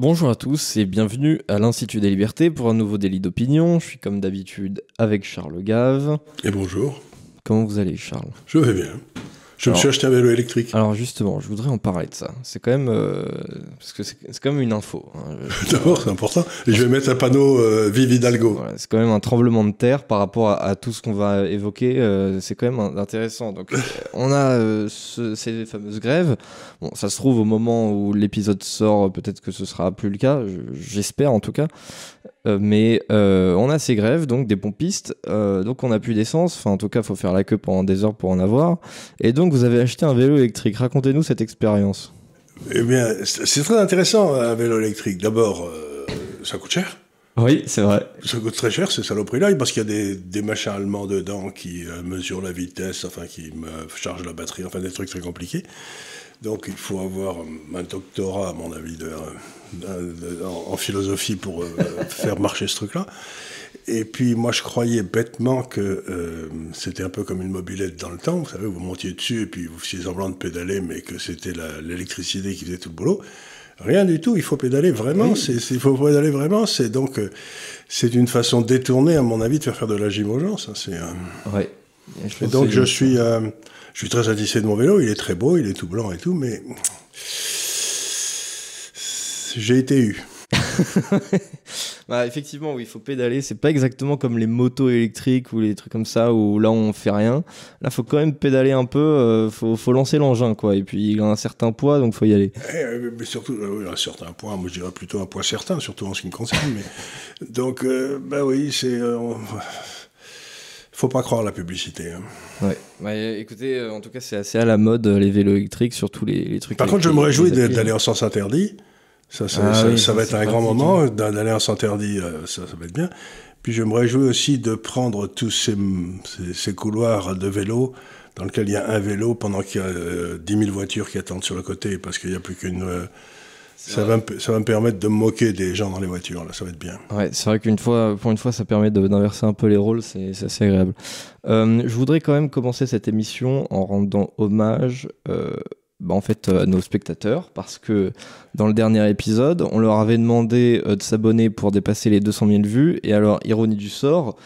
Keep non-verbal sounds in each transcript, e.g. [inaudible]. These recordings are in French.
Bonjour à tous et bienvenue à l'Institut des Libertés pour un nouveau délit d'opinion. Je suis comme d'habitude avec Charles Gave. Et bonjour. Comment vous allez Charles? Je vais bien. Je me suis acheté un vélo électrique. Alors justement, je voudrais en parler de ça. C'est quand même euh, parce que c'est quand même une info. Hein. [laughs] D'abord, c'est important. Et je vais mettre un panneau euh, Vive Hidalgo. c'est quand même un tremblement de terre par rapport à, tout ce qu'on va évoquer. Euh, c'est quand même intéressant. Donc, [laughs] on a ces fameuses grèves. Bon, ça se trouve au moment où l'épisode sort, peut-être que ce sera plus le cas. J'espère en tout cas. mais on a ces grèves, donc des pompistes. donc on n'a plus d'essence. Enfin, en tout cas, il faut faire la queue pendant des heures pour en avoir. Et donc vous avez acheté un vélo électrique. Racontez-nous cette expérience. Eh bien, c'est très intéressant un vélo électrique. D'abord, euh, ça coûte cher. Oui, c'est vrai. Ça coûte très cher, ces saloperies-là, parce qu'il y a des, des, machins allemands dedans qui euh, mesurent la vitesse, enfin, qui me chargent la batterie, enfin, des trucs très compliqués. Donc, il faut avoir un doctorat, à mon avis, de, en, philosophie pour euh, [laughs] faire marcher ce truc-là. Et puis moi je croyais bêtement que euh, c'était un peu comme une mobilette dans le temps, vous savez, vous montiez dessus et puis vous faisiez semblant de pédaler, mais que c'était l'électricité qui faisait tout le boulot. Rien du tout, il faut pédaler vraiment, il faut pédaler vraiment, c'est donc euh, c'est une façon détournée à mon avis de faire faire de la gym aux gens, ça c'est... Euh... Ouais. Et donc je suis, euh, je suis très satisfait de mon vélo, il est très beau, il est tout blanc et tout, mais j'ai été eu. [laughs] bah, effectivement, oui, il faut pédaler. C'est pas exactement comme les motos électriques ou les trucs comme ça où là on fait rien. Là, faut quand même pédaler un peu. Euh, faut, faut, lancer l'engin, quoi. Et puis il a un certain poids, donc faut y aller. Eh, mais surtout, euh, un certain poids. Moi, je dirais plutôt un poids certain, surtout en ce qui me concerne. mais [laughs] donc, euh, bah oui, c'est. Faut pas croire la publicité. Hein. Ouais. Bah, écoutez, en tout cas, c'est assez à la mode les vélos électriques, surtout les, les trucs. Par contre, je me réjouis d'aller en sens interdit. Ça, ça, ah va être un grand moment. D'aller en s'interdit, euh, ça, ça va être bien. Puis je me réjouis aussi de prendre tous ces, ces, couloirs de vélo dans lesquels il y a un vélo pendant qu'il y a euh, 10 000 voitures qui attendent sur le côté parce qu'il n'y a plus qu'une. Euh, ça va, me, ça va me permettre de me moquer des gens dans les voitures, là, ça va être bien. Ouais, c'est vrai qu'une fois, pour une fois, ça permet d'inverser un peu les rôles, c'est assez agréable. Euh, je voudrais quand même commencer cette émission en rendant hommage bah, en fait à nos spectateurs parce que dans le dernier épisode, on leur avait demandé euh, de s'abonner pour dépasser les 200 000 vues et alors ironie du sort,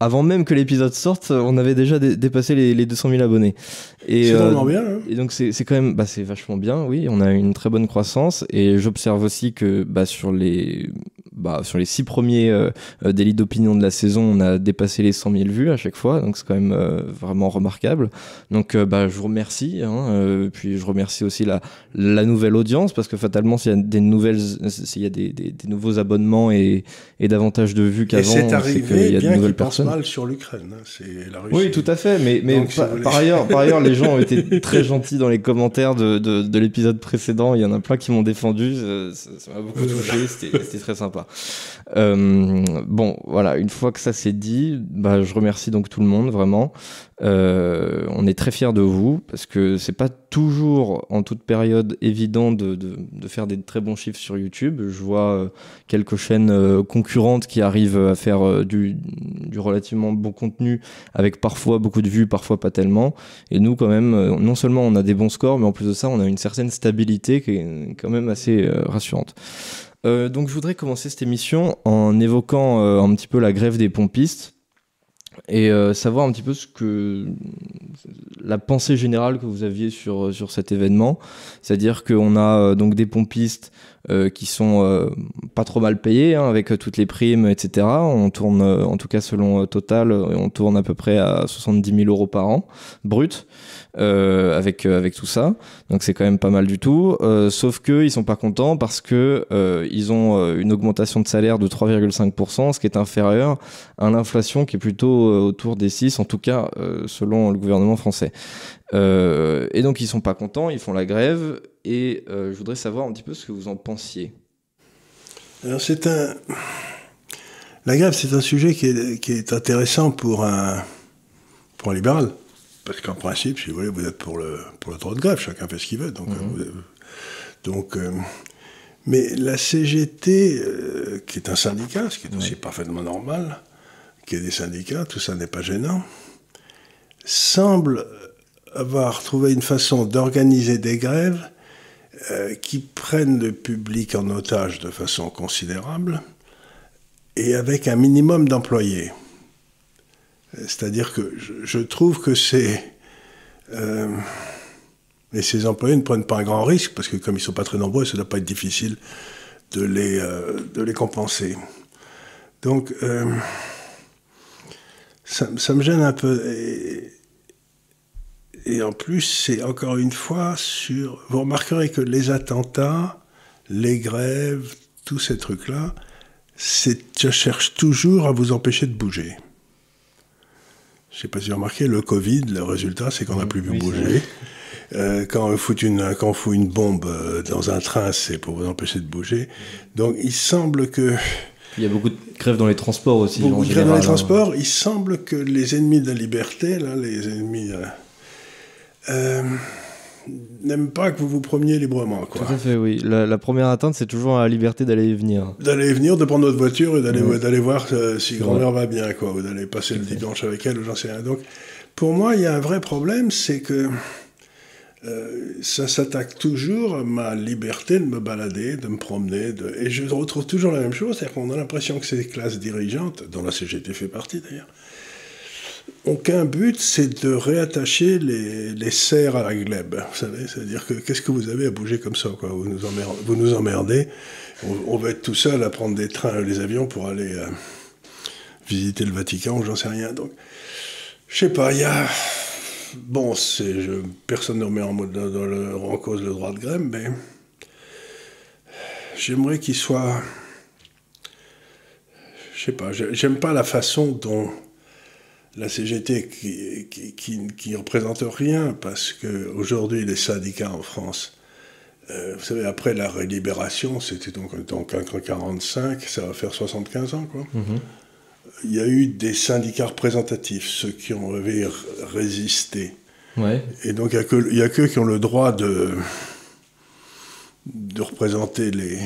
avant même que l'épisode sorte, on avait déjà dépassé les, les, 200 000 abonnés. C'est vraiment bien. Hein et donc c'est quand même, bah, c'est vachement bien, oui. On a une très bonne croissance et j'observe aussi que bah, sur les bah, sur les six premiers euh, euh, délits d'opinion de la saison, on a dépassé les 100 000 vues à chaque fois, donc c'est quand même euh, vraiment remarquable. Donc bah, je vous remercie, hein, puis je remercie aussi la, la nouvelle audience, parce que fatalement, s'il y a des nouvelles, s'il y a des, des, nouveaux abonnements et, et davantage de vues qu'avant, c'est arrivé il y a de nouvelles personnes. Sur l'Ukraine, hein, c'est la Russie. Oui, tout à fait, mais, mais par, ailleurs, par ailleurs, les gens ont été [laughs] très gentils dans les commentaires de, de, de l'épisode précédent. Il y en a plein qui m'ont défendu, ça m'a beaucoup touché, c'était très sympa. Euh, bon, voilà, une fois que ça c'est dit, bah, je remercie donc tout le monde, vraiment. Euh, on est très fiers de vous, parce que c'est pas toujours, en toute période, évident de, de, faire des très bons chiffres sur YouTube. Je vois euh, quelques chaînes euh, concurrentes qui arrivent à faire euh, du, du, relativement bon contenu, avec parfois beaucoup de vues, parfois pas tellement. Et nous, quand même, non seulement on a des bons scores, mais en plus de ça, on a une certaine stabilité qui est quand même assez rassurante. Donc je voudrais commencer cette émission en évoquant un petit peu la grève des pompistes et euh, savoir un petit peu ce que la pensée générale que vous aviez sur sur cet événement, c'est-à-dire qu'on a donc des pompistes qui sont pas trop mal payés hein, avec toutes les primes, etc. On tourne, en tout cas selon Total, on tourne à peu près à 70 000 euros par an brut. Euh, avec euh, avec tout ça. Donc c'est quand même pas mal du tout. Euh, sauf que ils sont pas contents parce que ils ont une augmentation de salaire de 3,5%, ce qui est inférieur à l'inflation qui est plutôt autour des 6, en tout cas selon le gouvernement français. Et donc ils sont pas contents, ils font la grève. Et je voudrais savoir un petit peu ce que vous en pensiez. Alors c'est un la grève, c'est un sujet qui est, qui est intéressant pour un pour un libéral. Parce qu'en principe, si vous voulez, vous êtes pour le, pour le droit de grève, chacun fait ce qu'il veut. Donc, mhm. euh, donc euh, mais la CGT, euh, qui est un syndicat, ce qui est aussi parfaitement normal, qui est des syndicats, tout ça n'est pas gênant, semble avoir trouvé une façon d'organiser des grèves qui prennent le public en otage de façon considérable et avec un minimum d'employés. C'est-à-dire que je, trouve que c'est... et ces employés ne prennent pas un grand risque, parce que comme ils ne sont pas très nombreux, ça ne doit pas être difficile de les, de les compenser. Donc, ça, me gêne un peu. En plus, c'est encore une fois sur. Vous remarquerez que les attentats, les grèves, tous ces trucs-là, ça cherche toujours à vous empêcher de bouger. Je ne sais pas si vous avez remarqué, le Covid, le résultat, c'est qu'on n'a plus pu bouger. Euh, quand, on fout une, quand on fout une bombe euh, dans un train, c'est pour vous empêcher de bouger. Donc il semble que il y a beaucoup de grèves dans les transports aussi. Beaucoup de grèves dans les hein. transports. Il semble que les ennemis de la liberté, là, les ennemis, euh, euh, n'aiment pas que vous vous promeniez librement. Quoi. Tout à fait, oui. La, première atteinte, c'est toujours la liberté d'aller et venir. D'aller et venir, de prendre notre voiture et d'aller voir euh, si grand-mère va bien, quoi, ou d'aller passer le dimanche avec elle, ou j'en sais rien. Donc, pour moi, il y a un vrai problème, c'est que euh, ça s'attaque toujours à ma liberté de me balader, de me promener. De... Et je retrouve toujours la même chose, c'est-à-dire qu'on a l'impression que ces classes dirigeantes, dont la CGT fait partie d'ailleurs, qu'un but, c'est de réattacher les, les serres à la glèbe. Vous savez, c'est-à-dire que qu'est-ce que vous avez à bouger comme ça quoi? Vous, nous emmerdez, vous nous emmerdez. On, va être tout seul à prendre des trains, les avions pour aller euh, visiter le Vatican ou j'en sais rien. Donc, je sais pas, il y a bon, je, personne ne remet en, cause le droit de grève, mais j'aimerais qu'il soit. Je sais pas, j'aime pas la façon dont la CGT, qui, qui, représente rien, parce qu'aujourd'hui, les syndicats en France, euh, vous savez, après la rélibération, c'était donc, en 1945, ça va faire 75 ans, quoi. Mm-hmm il y a eu des syndicats représentatifs, ceux qui ont résisté. Ouais. Et donc, il n'y a, que qui ont le droit de, de représenter les.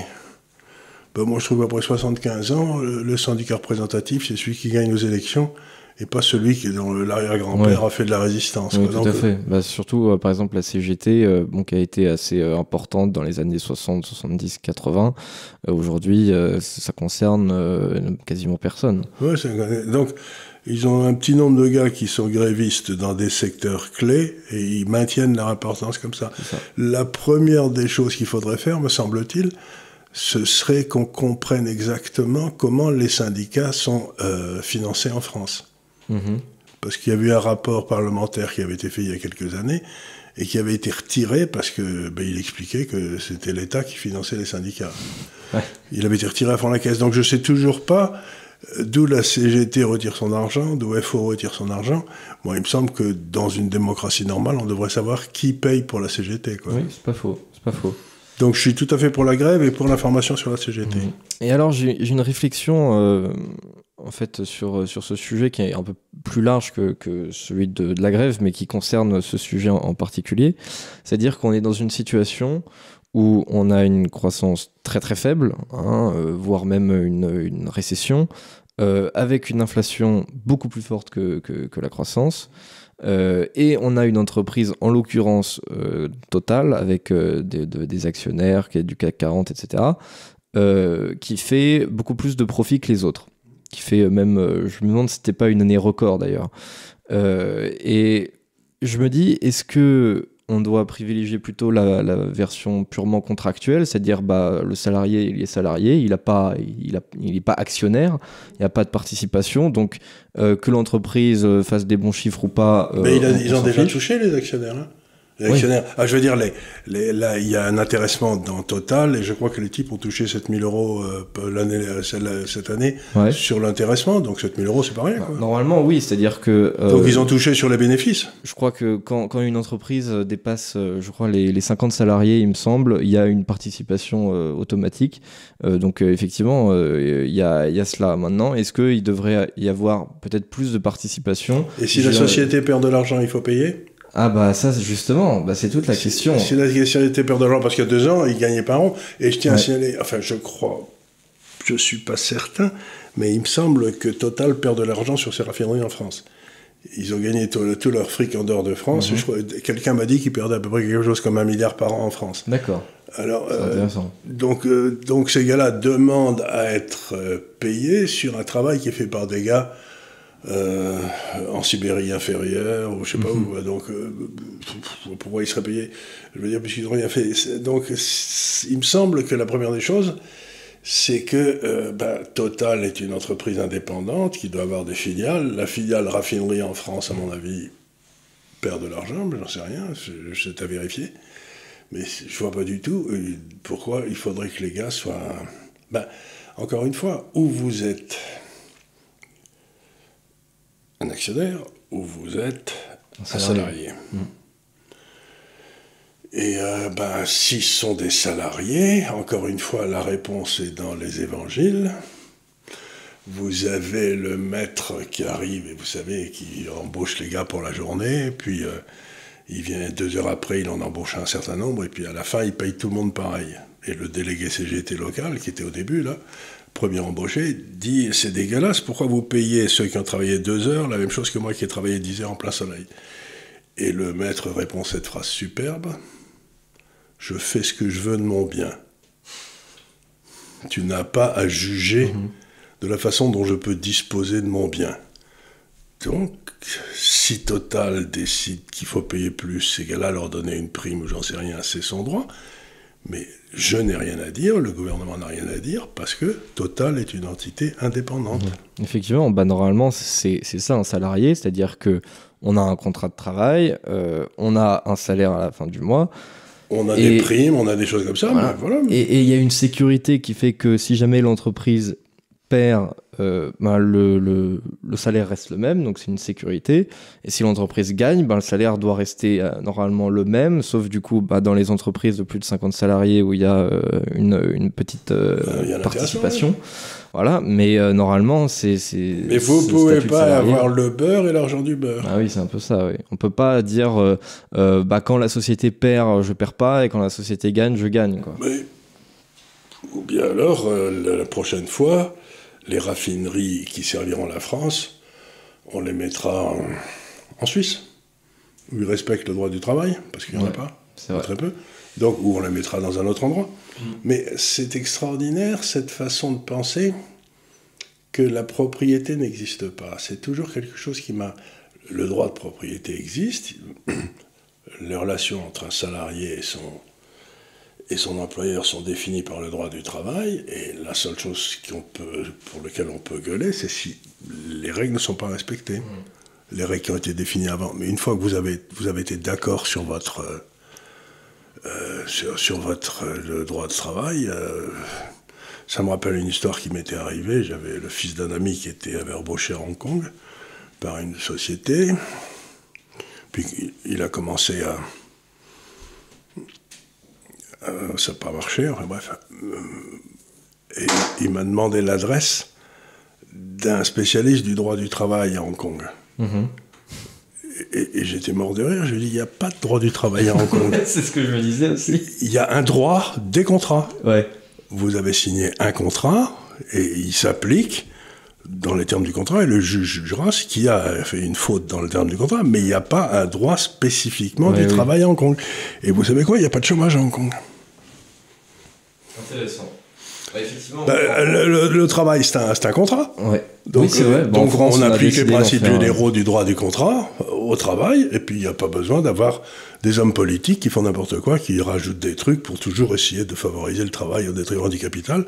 Ben, moi, je trouve qu'après 75 ans, le syndicat représentatif, c'est celui qui gagne aux élections et pas celui qui, dont l'arrière-grand-père a fait de la résistance. Oui, tout à fait. Bah, surtout, euh, par exemple, la CGT, euh, bon, qui a été assez euh, importante dans les années 60, 70, 80. Aujourd'hui, ça concerne quasiment personne. Ouais, donc, ils ont un petit nombre de gars qui sont grévistes dans des secteurs clés et ils maintiennent leur importance comme ça. La première des choses qu'il faudrait faire, me semble-t-il, ce serait qu'on comprenne exactement comment les syndicats sont financés en France. Mhm. Parce qu'il y avait eu un rapport parlementaire qui avait été fait il y a quelques années et qui avait été retiré parce que ben, il expliquait que c'était l'État qui finançait les syndicats. Il avait été retiré à fond la caisse. Donc je ne sais toujours pas euh, d'où la CGT retire son argent, d'où FO retire son argent. Moi, il me semble que dans une démocratie normale, on devrait savoir qui paye pour la CGT. Quoi. Oui, c'est pas faux. C'est pas faux. Donc je suis tout à fait pour la grève et pour l'information sur la CGT. Mhm. Et alors j'ai une réflexion euh, en fait sur, sur ce sujet qui est un peu plus large que, que celui de, la grève, mais qui concerne ce sujet en, particulier. C'est-à-dire qu'on est dans une situation où on a une croissance très très faible, hein, euh, voire même une, une récession, euh, avec une inflation beaucoup plus forte que, que, la croissance. Euh, et on a une entreprise, en l'occurrence euh, Total, avec euh, des, des, actionnaires qui est du CAC 40, etc., qui fait beaucoup plus de profits que les autres qui fait euh, même, euh, je me demande si c'était pas une année record d'ailleurs. Euh, et je me dis, est-ce que on doit privilégier plutôt la, version purement contractuelle, c'est-à-dire bah, le salarié, il est salarié, il n'est pas, il, il est pas actionnaire, il n'y a pas de participation, donc que l'entreprise fasse des bons chiffres ou pas. Mais ils ont déjà touché les actionnaires. Hein les actionnaires. Ah, je veux dire, les, les, là, il y a un intéressement dans Total, et je crois que les types ont touché 7000 euros euh, l'année, euh, cette année sur l'intéressement, donc 7000 euros, c'est pas rien. Quoi. Normalement, oui, c'est-à-dire que. Euh, donc ils ont touché sur les bénéfices. Je crois que quand, quand une entreprise dépasse, je crois, les, les, 50 salariés, il me semble, il y a une participation automatique. donc effectivement, il y, a, y a cela. Maintenant, est-ce qu'il devrait y avoir peut-être plus de participation? Et si la société perd de l'argent, il faut payer? Ah bah ça justement, bah c'est toute la question. Si la était perd d'argent parce qu'il y a deux ans, il gagnait pas rond. Et je tiens à signaler, enfin je crois, je suis pas certain, mais il me semble que Total perd de l'argent sur ses raffineries en France. Ils ont gagné tout, tout leur fric en dehors de France. Mhm. Quelqu'un m'a dit qu'ils perdaient à peu près quelque chose comme un milliard par an en France. D'accord. Alors, euh, donc, euh, donc ces gars-là demandent à être euh, payés sur un travail qui est fait par des gars en Sibérie inférieure, ou je sais pas mhm. où. Donc, pourquoi ils seraient payés Je veux dire, puisqu'ils n'ont rien fait. Donc, il me semble que la première des choses, c'est que ben, Total est une entreprise indépendante qui doit avoir des filiales. La filiale raffinerie en France, à mon avis, perd de l'argent, mais j'en sais rien, c'est à vérifier. Mais je vois pas du tout euh, pourquoi il faudrait que les gars soient. Ben, encore une fois, où vous êtes un actionnaire, ou vous êtes un salarié. Mmh. Et euh, ben, s'ils sont des salariés, encore une fois, la réponse est dans les évangiles. Vous avez le maître qui arrive et vous savez, qui embauche les gars pour la journée, puis euh, il vient deux heures après, il en embauche un certain nombre, et puis à la fin, il paye tout le monde pareil. Et le délégué CGT local, qui était au début, là, premier embauché, dit C'est dégueulasse, pourquoi vous payez ceux qui ont travaillé deux heures la même chose que moi qui ai travaillé dix heures en plein soleil? Et le maître répond cette phrase superbe Je fais ce que je veux de mon bien. Tu n'as pas à juger mhm. de la façon dont je peux disposer de mon bien. Donc, si Total décide qu'il faut payer plus, ces gars-là leur donner une prime ou j'en sais rien, c'est son droit. Mais je n'ai rien à dire, le gouvernement n'a rien à dire, parce que Total est une entité indépendante. Effectivement, bah, normalement, c'est ça un salarié, c'est-à-dire que on a un contrat de travail, euh, on a un salaire à la fin du mois. On a des primes, on a des choses comme ça. Et il y a une sécurité qui fait que si jamais l'entreprise perd euh, ben le, le, le, salaire reste le même, donc c'est une sécurité. Et si l'entreprise gagne, ben le salaire doit rester euh, normalement le même, sauf du coup ben, dans les entreprises de plus de 50 salariés où il y a euh, une, une, petite participation. Voilà, mais normalement c'est. Mais vous ne pouvez pas avoir le beurre et l'argent du beurre. Ah oui, c'est un peu ça, oui. On peut pas dire bah, quand la société perd, je perds pas, et quand la société gagne, je gagne. Quoi. Mais... Ou bien alors, la prochaine fois, les raffineries qui serviront la France, on les mettra en, Suisse, où ils respectent le droit du travail, parce qu'il n'y en a pas, très peu. Donc, où on les mettra dans un autre endroit. Mm. Mais c'est extraordinaire, cette façon de penser, que la propriété n'existe pas. C'est toujours quelque chose qui m'a... Le droit de propriété existe, [clears throat] les relations entre un salarié et son, et son employeur sont définis par le droit du travail, et la seule chose peut, pour laquelle on peut gueuler, c'est si les règles ne sont pas respectées. Mmh. Les règles qui ont été définies avant. Mais une fois que vous avez, vous avez été d'accord sur votre, euh, euh, sur, votre euh, le droit de travail, ça me rappelle une histoire qui m'était arrivée. J'avais le fils d'un ami qui était, avait embauché à Hong Kong par une société. Puis il a commencé à euh, ça n'a pas marché, enfin bref. Euh, et il m'a demandé l'adresse d'un spécialiste du droit du travail à Hong Kong. Mhm. Et, j'étais mort de rire. Je lui ai dit, il n'y a pas de droit du travail à Hong Kong. [laughs] C'est ce que je me disais aussi. Il y a un droit des contrats. Ouais. Vous avez signé un contrat et il s'applique dans les termes du contrat et le juge jugera ce qui a fait une faute dans le terme du contrat, mais il n'y a pas un droit spécifiquement du travail à Hong Kong. Et vous savez quoi Il n'y a pas de chômage à Hong Kong. Intéressant. Bah, effectivement, bah, le, travail, c'est un, un, contrat. Ouais. Donc, oui, vrai. donc on, applique les principes généraux du droit du contrat au travail, et puis il n'y a pas besoin d'avoir des hommes politiques qui font n'importe quoi, qui rajoutent des trucs pour toujours essayer de favoriser le travail au détriment du capital.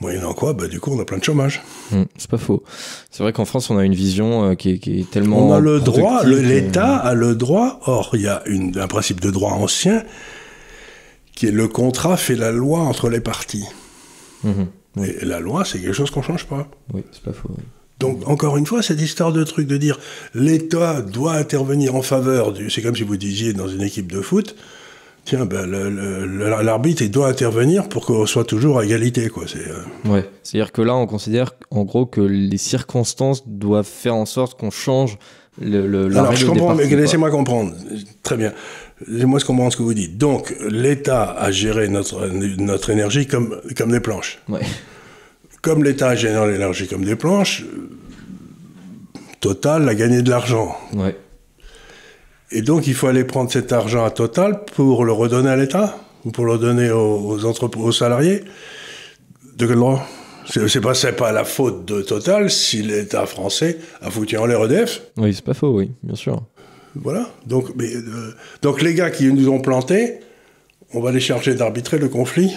Moyennant quoi, bah, du coup, on a plein de chômage. Hum, c'est pas faux. C'est vrai qu'en France, on a une vision euh, qui, est, qui, est, tellement. On a le droit, l'État a le droit. Or, il y a une, un principe de droit ancien qui est le contrat fait la loi entre les parties. Mhm, Et la loi, c'est quelque chose qu'on ne change pas. Oui, c'est pas faux. Donc, encore une fois, cette histoire de truc de dire l'État doit intervenir en faveur du. C'est comme si vous disiez dans une équipe de foot, tiens, ben, l'arbitre, il doit intervenir pour qu'on soit toujours à égalité. Quoi. C'est, euh, Ouais, c'est-à-dire que là, on considère en gros que les circonstances doivent faire en sorte qu'on change le, le, la Alors, je comprends, mais laissez-moi comprendre. Très bien. Moi, je comprends ce que vous dites. Donc, l'État a géré notre, notre énergie comme, comme des planches. Ouais. Comme l'État a géré l'énergie comme des planches, Total a gagné de l'argent. Ouais. Et donc, il faut aller prendre cet argent à Total pour le redonner à l'État ou pour le donner aux, aux salariés. De quel droit? C'est pas, pas la faute de Total si l'État français a foutu en l'air EDF. Oui, c'est pas faux, oui, bien sûr. Voilà. Euh, donc les gars qui nous ont plantés, on va les charger d'arbitrer le conflit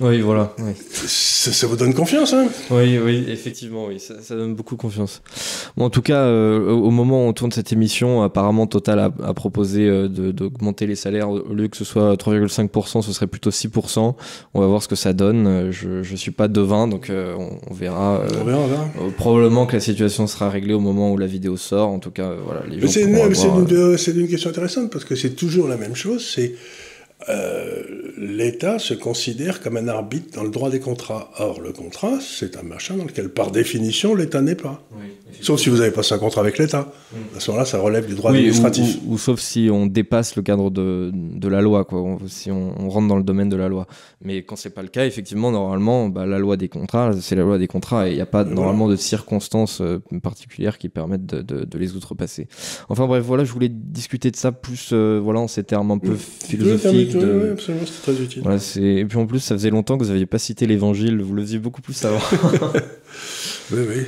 oui, voilà. Ça, vous donne confiance, hein? Oui, oui, effectivement, oui, ça, donne beaucoup confiance. Bon, en tout cas, euh, au moment où on tourne cette émission, apparemment Total a, proposé euh, d'augmenter les salaires. Au lieu que ce soit 3,5%, ce serait plutôt 6%. On va voir ce que ça donne. Euh, je ne suis pas devin, donc on, verra. on verra, on verra. probablement que la situation sera réglée au moment où la vidéo sort. En tout cas, voilà. C'est une, une question intéressante parce que c'est toujours la même chose. C'est euh, l'État se considère comme un arbitre dans le droit des contrats. Or, le contrat, c'est un machin dans lequel, par définition, l'État n'est pas. sauf si vous avez passé un contrat avec l'État. Mm. À ce moment-là, ça relève du droit administratif. Ou, sauf si on dépasse le cadre de, de la loi, quoi. si on, rentre dans le domaine de la loi. Mais quand c'est pas le cas, effectivement, normalement, bah, la loi des contrats, c'est la loi des contrats et il n'y a pas normalement de circonstances euh, particulières qui permettent de, de, les outrepasser. Enfin bref, voilà, je voulais discuter de ça plus, euh, voilà, en ces termes un peu philosophiques oui, absolument, c'est très utile. et puis en plus, ça faisait longtemps que vous n'aviez pas cité l'évangile, vous le faisiez beaucoup plus avant. [laughs] oui, oui.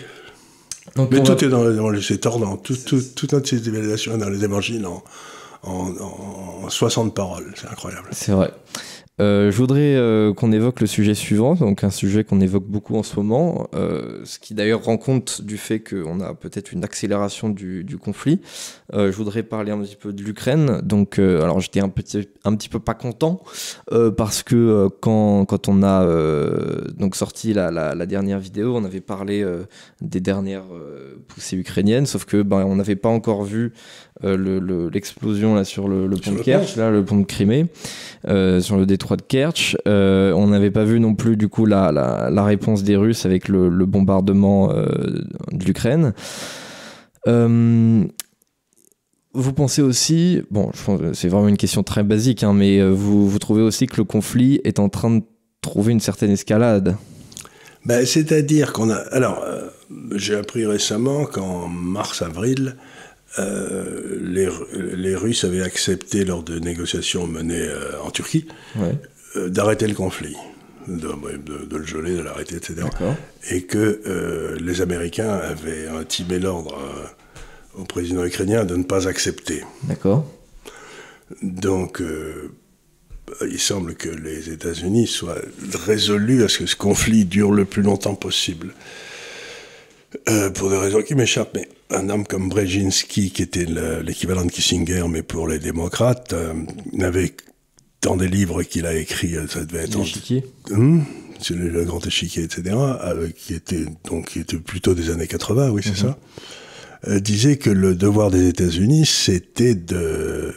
Mais tout est dans, c'est tordant. Tout, tout, toute notre civilisation est dans les évangiles en, en, en 60 paroles. C'est incroyable. C'est vrai. Euh, je voudrais euh, qu'on évoque le sujet suivant, donc un sujet qu'on évoque beaucoup en ce moment, euh, ce qui d'ailleurs rend compte du fait qu'on a peut-être une accélération du, conflit. je voudrais parler un petit peu de l'Ukraine. Donc, alors j'étais un petit, un petit peu pas content parce que quand, quand on a donc sorti la, la, la, dernière vidéo, on avait parlé des dernières poussées ukrainiennes, sauf que ben, on n'avait pas encore vu l'explosion là sur le, pont de Kerch, là le pont de Crimée, sur le détroit de Kerch. Euh, on n'avait pas vu non plus du coup la, la, réponse des Russes avec le, bombardement euh, de l'Ukraine. Euh, vous pensez aussi, bon, c'est vraiment une question très basique, hein, mais vous, vous trouvez aussi que le conflit est en train de trouver une certaine escalade? Ben, C'est-à-dire qu'on a... Alors, j'ai appris récemment qu'en mars-avril, euh, les, les, Russes avaient accepté lors de négociations menées euh, en Turquie euh, d'arrêter le conflit, de, le geler, de l'arrêter, etc. Et que les Américains avaient intimé l'ordre au président ukrainien de ne pas accepter. D'accord. Donc, il semble que les États-Unis soient résolus à ce que ce conflit dure le plus longtemps possible. pour des raisons qui m'échappent, mais un homme comme Brzezinski, qui était l'équivalent de Kissinger, mais pour les démocrates, euh, n'avait dans des livres qu'il a écrits, euh, ça devait être... L'échiquier hum, C'est le, grand échiquier, etc., euh, qui, était, donc, qui était plutôt des années 80, oui, c'est mhm. ça, disait que le devoir des États-Unis, c'était de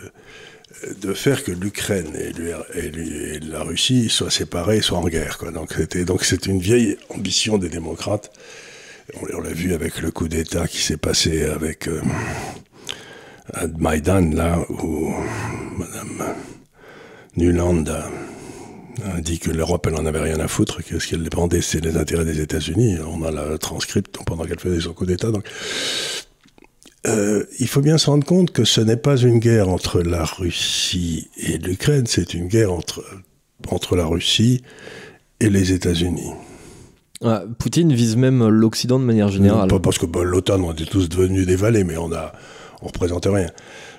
de faire que l'Ukraine et, et, la Russie soient séparées, soient en guerre. Quoi. Donc c'était donc c'est une vieille ambition des démocrates on, l'a vu avec le coup d'État qui s'est passé avec euh, Maïdan, là, où Mme Nuland a, dit que l'Europe, elle n'en avait rien à foutre, que ce qu'elle dépendait, c'est les intérêts des États-Unis. On a la transcript pendant qu'elle faisait son coup d'État. Euh, il faut bien se rendre compte que ce n'est pas une guerre entre la Russie et l'Ukraine, c'est une guerre entre, entre la Russie et les États-Unis. Poutine vise même l'Occident de manière générale. pas parce que bah, l'OTAN, on était tous devenus des valets, mais on a, on représente rien.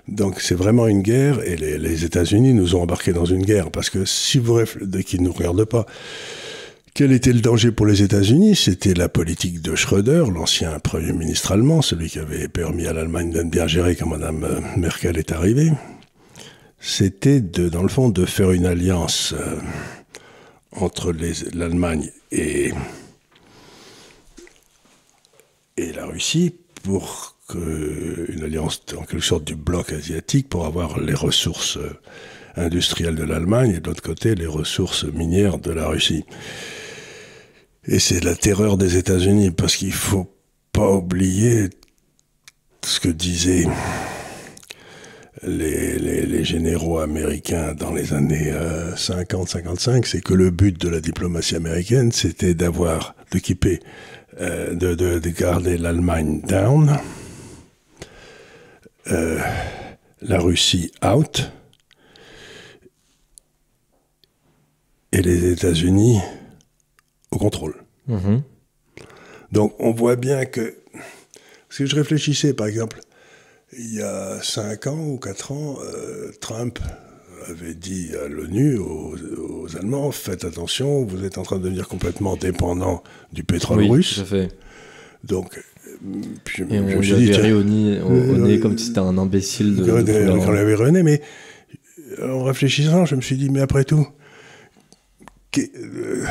Donc c'est vraiment une guerre, et les, États-Unis nous ont embarqués dans une guerre, parce que si vous réfléchissez, qu'ils ne nous regardent pas, quel était le danger pour les États-Unis? C'était la politique de Schröder, l'ancien Premier ministre allemand, celui qui avait permis à l'Allemagne de bien gérer quand Mme euh, Merkel est arrivée. C'était, dans le fond, de faire une alliance euh, entre l'Allemagne et et la Russie pour une alliance en quelque sorte du bloc asiatique pour avoir les ressources euh, industrielles de l'Allemagne et de l'autre côté les ressources minières de la Russie. Et c'est la terreur des États-Unis parce qu'il faut pas oublier ce que disaient les, les, généraux américains dans les années 50-55, euh, c'est que le but de la diplomatie américaine, c'était d'avoir, d'équiper euh, de, de, de, garder l'Allemagne down euh, la Russie out et les États-Unis au contrôle. Mhm. Donc on voit bien que, parce que je réfléchissais par exemple, il y a 5 ans ou 4 ans, euh, Trump avait dit à l'ONU, aux, aux, Allemands, faites attention, vous êtes en train de devenir complètement dépendant du pétrole oui, russe. Tout à fait. Donc, puis, Et on lui avait ri au nez, comme si c'était un imbécile de. de, de on l'avait rené, mais en réfléchissant, je me suis dit, mais après tout,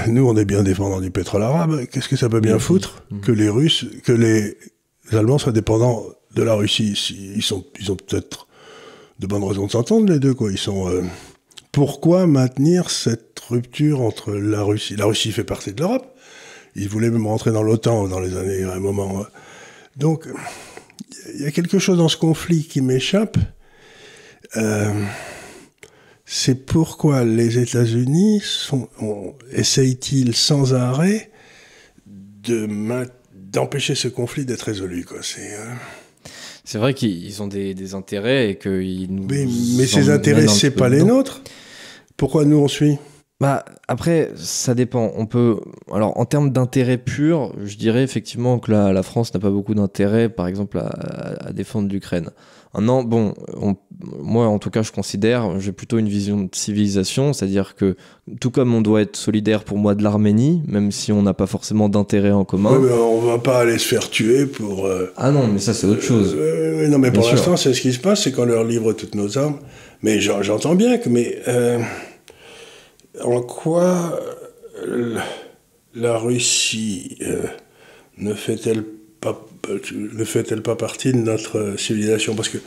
nous, on est bien dépendants du pétrole arabe. Qu'est-ce que ça peut bien foutre que les Russes, que les Allemands soient dépendants de la Russie? Ils sont, ils ont peut-être de bonnes raisons de s'entendre les deux, quoi. Ils sont. Euh... Pourquoi maintenir cette rupture entre la Russie La Russie fait partie de l'Europe. Ils voulaient même rentrer dans l'OTAN dans les années, un moment. Donc, il y a quelque chose dans ce conflit qui m'échappe. Euh, c'est pourquoi les États-Unis essayent-ils sans arrêt d'empêcher ce conflit d'être résolu. Euh... C'est vrai qu'ils ont des, des, intérêts et qu'ils nous. Mais, mais ces intérêts, c'est pas les nôtres. Pourquoi nous on suit? Bah, après, ça dépend. On peut. Alors, en termes d'intérêt pur, je dirais effectivement que la, la France n'a pas beaucoup d'intérêt, par exemple, à, à défendre l'Ukraine. Maintenant, bon, on, moi, en tout cas, je considère, j'ai plutôt une vision de civilisation, c'est-à-dire que tout comme on doit être solidaire pour moi de l'Arménie, même si on n'a pas forcément d'intérêt en commun. Oui, mais on va pas aller se faire tuer pour. Euh, ah non, mais ça, c'est autre chose. Euh, non, mais pour l'instant, c'est ce qui se passe, c'est qu'on leur livre toutes nos armes. Mais j'entends bien que, mais. Euh, en quoi la Russie ne fait-elle pas, ne fait-elle pas partie de notre civilisation? Parce que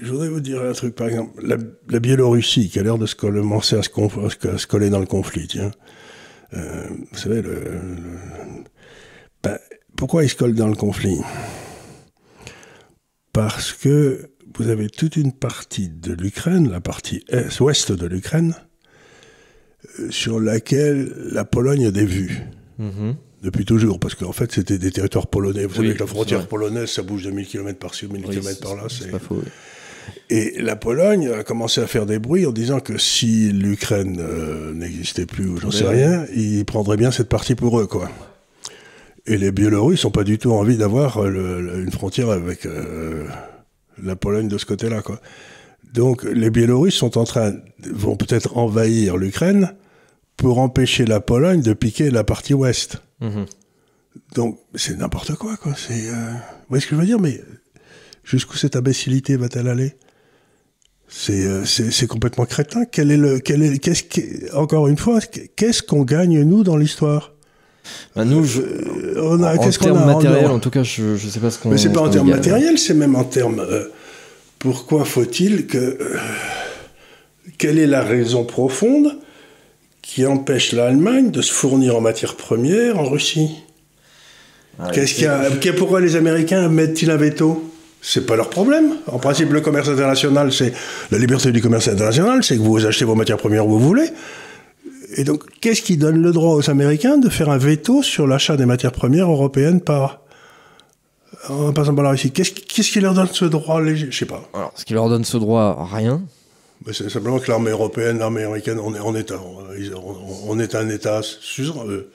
je voudrais vous dire un truc, par exemple, la, Biélorussie qui a l'air de se commencer à se, coller dans le conflit, tiens. Euh, vous savez, ben, pourquoi il se colle dans le conflit? Parce que vous avez toute une partie de l'Ukraine, la partie est, ouest de l'Ukraine, sur laquelle la Pologne a des vues. Mmh. Depuis toujours, parce qu'en fait, c'était des territoires polonais. Vous oui, savez que la frontière polonaise, ça bouge de 1000 km par-ci ou 1000 oui, km par-là. C'est pas faux. Oui. Et la Pologne a commencé à faire des bruits en disant que si l'Ukraine euh, n'existait plus ou j'en sais rien, ils prendraient bien cette partie pour eux, quoi. Et les Biélorusses n'ont pas du tout envie d'avoir une frontière avec euh, la Pologne de ce côté-là, quoi. Donc les Biélorusses sont en train, vont peut-être envahir l'Ukraine pour empêcher la Pologne de piquer la partie ouest. Mmh. Donc c'est n'importe quoi, quoi. C'est, euh... vous voyez ce que je veux dire Mais jusqu'où cette imbécilité va-t-elle aller? C'est, euh, c'est, c'est complètement crétin. Quel est le, quel est, qu'est-ce encore une fois, qu'est-ce qu'on gagne nous dans l'histoire? Bah nous, je, euh, on a, en qu'est-ce termes matériels, en, en tout cas, je, je sais pas ce qu'on. Mais c'est pas en termes matériels, c'est même en termes. Euh, pourquoi faut-il que. Euh, quelle est la raison profonde? Qui empêche l'Allemagne de se fournir en matières premières en Russie Ah, Qu'est-ce qu'il y a, Pourquoi les Américains mettent-ils un veto? C'est pas leur problème. En principe, le commerce international, c'est la liberté du commerce international, c'est que vous achetez vos matières premières où vous voulez. Et donc, qu'est-ce qui donne le droit aux Américains de faire un veto sur l'achat des matières premières européennes par en passant par la Russie? Qu'est-ce qui leur donne ce droit? Je sais pas. Alors, ce qui leur donne ce droit, rien. C'est simplement que l'armée européenne, l'armée américaine, on est, on est, un, on, est un État suzerain. Euh,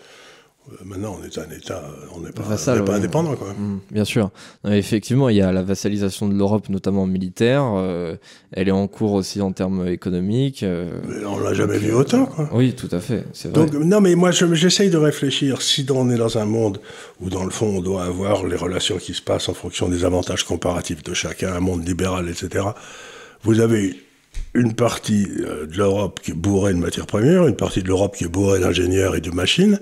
Maintenant, on est un État, on n'est pas, Vassal, on n'est pas ouais. indépendant, quoi. Mm, bien sûr. Non, effectivement, il y a la vassalisation de l'Europe, notamment militaire. euh, elle est en cours aussi en termes économiques. euh, Mais on l'a jamais vu euh, autant, quoi. Oui, tout à fait. Vrai. Donc, non, mais moi, je- j'essaye de réfléchir. Si on est dans un monde où, dans le fond, on doit avoir les relations qui se passent en fonction des avantages comparatifs de chacun, un monde libéral, etc., vous avez une partie euh, de l'Europe qui est bourrée de matières premières, une partie de l'Europe qui est bourrée d'ingénieurs et de machines.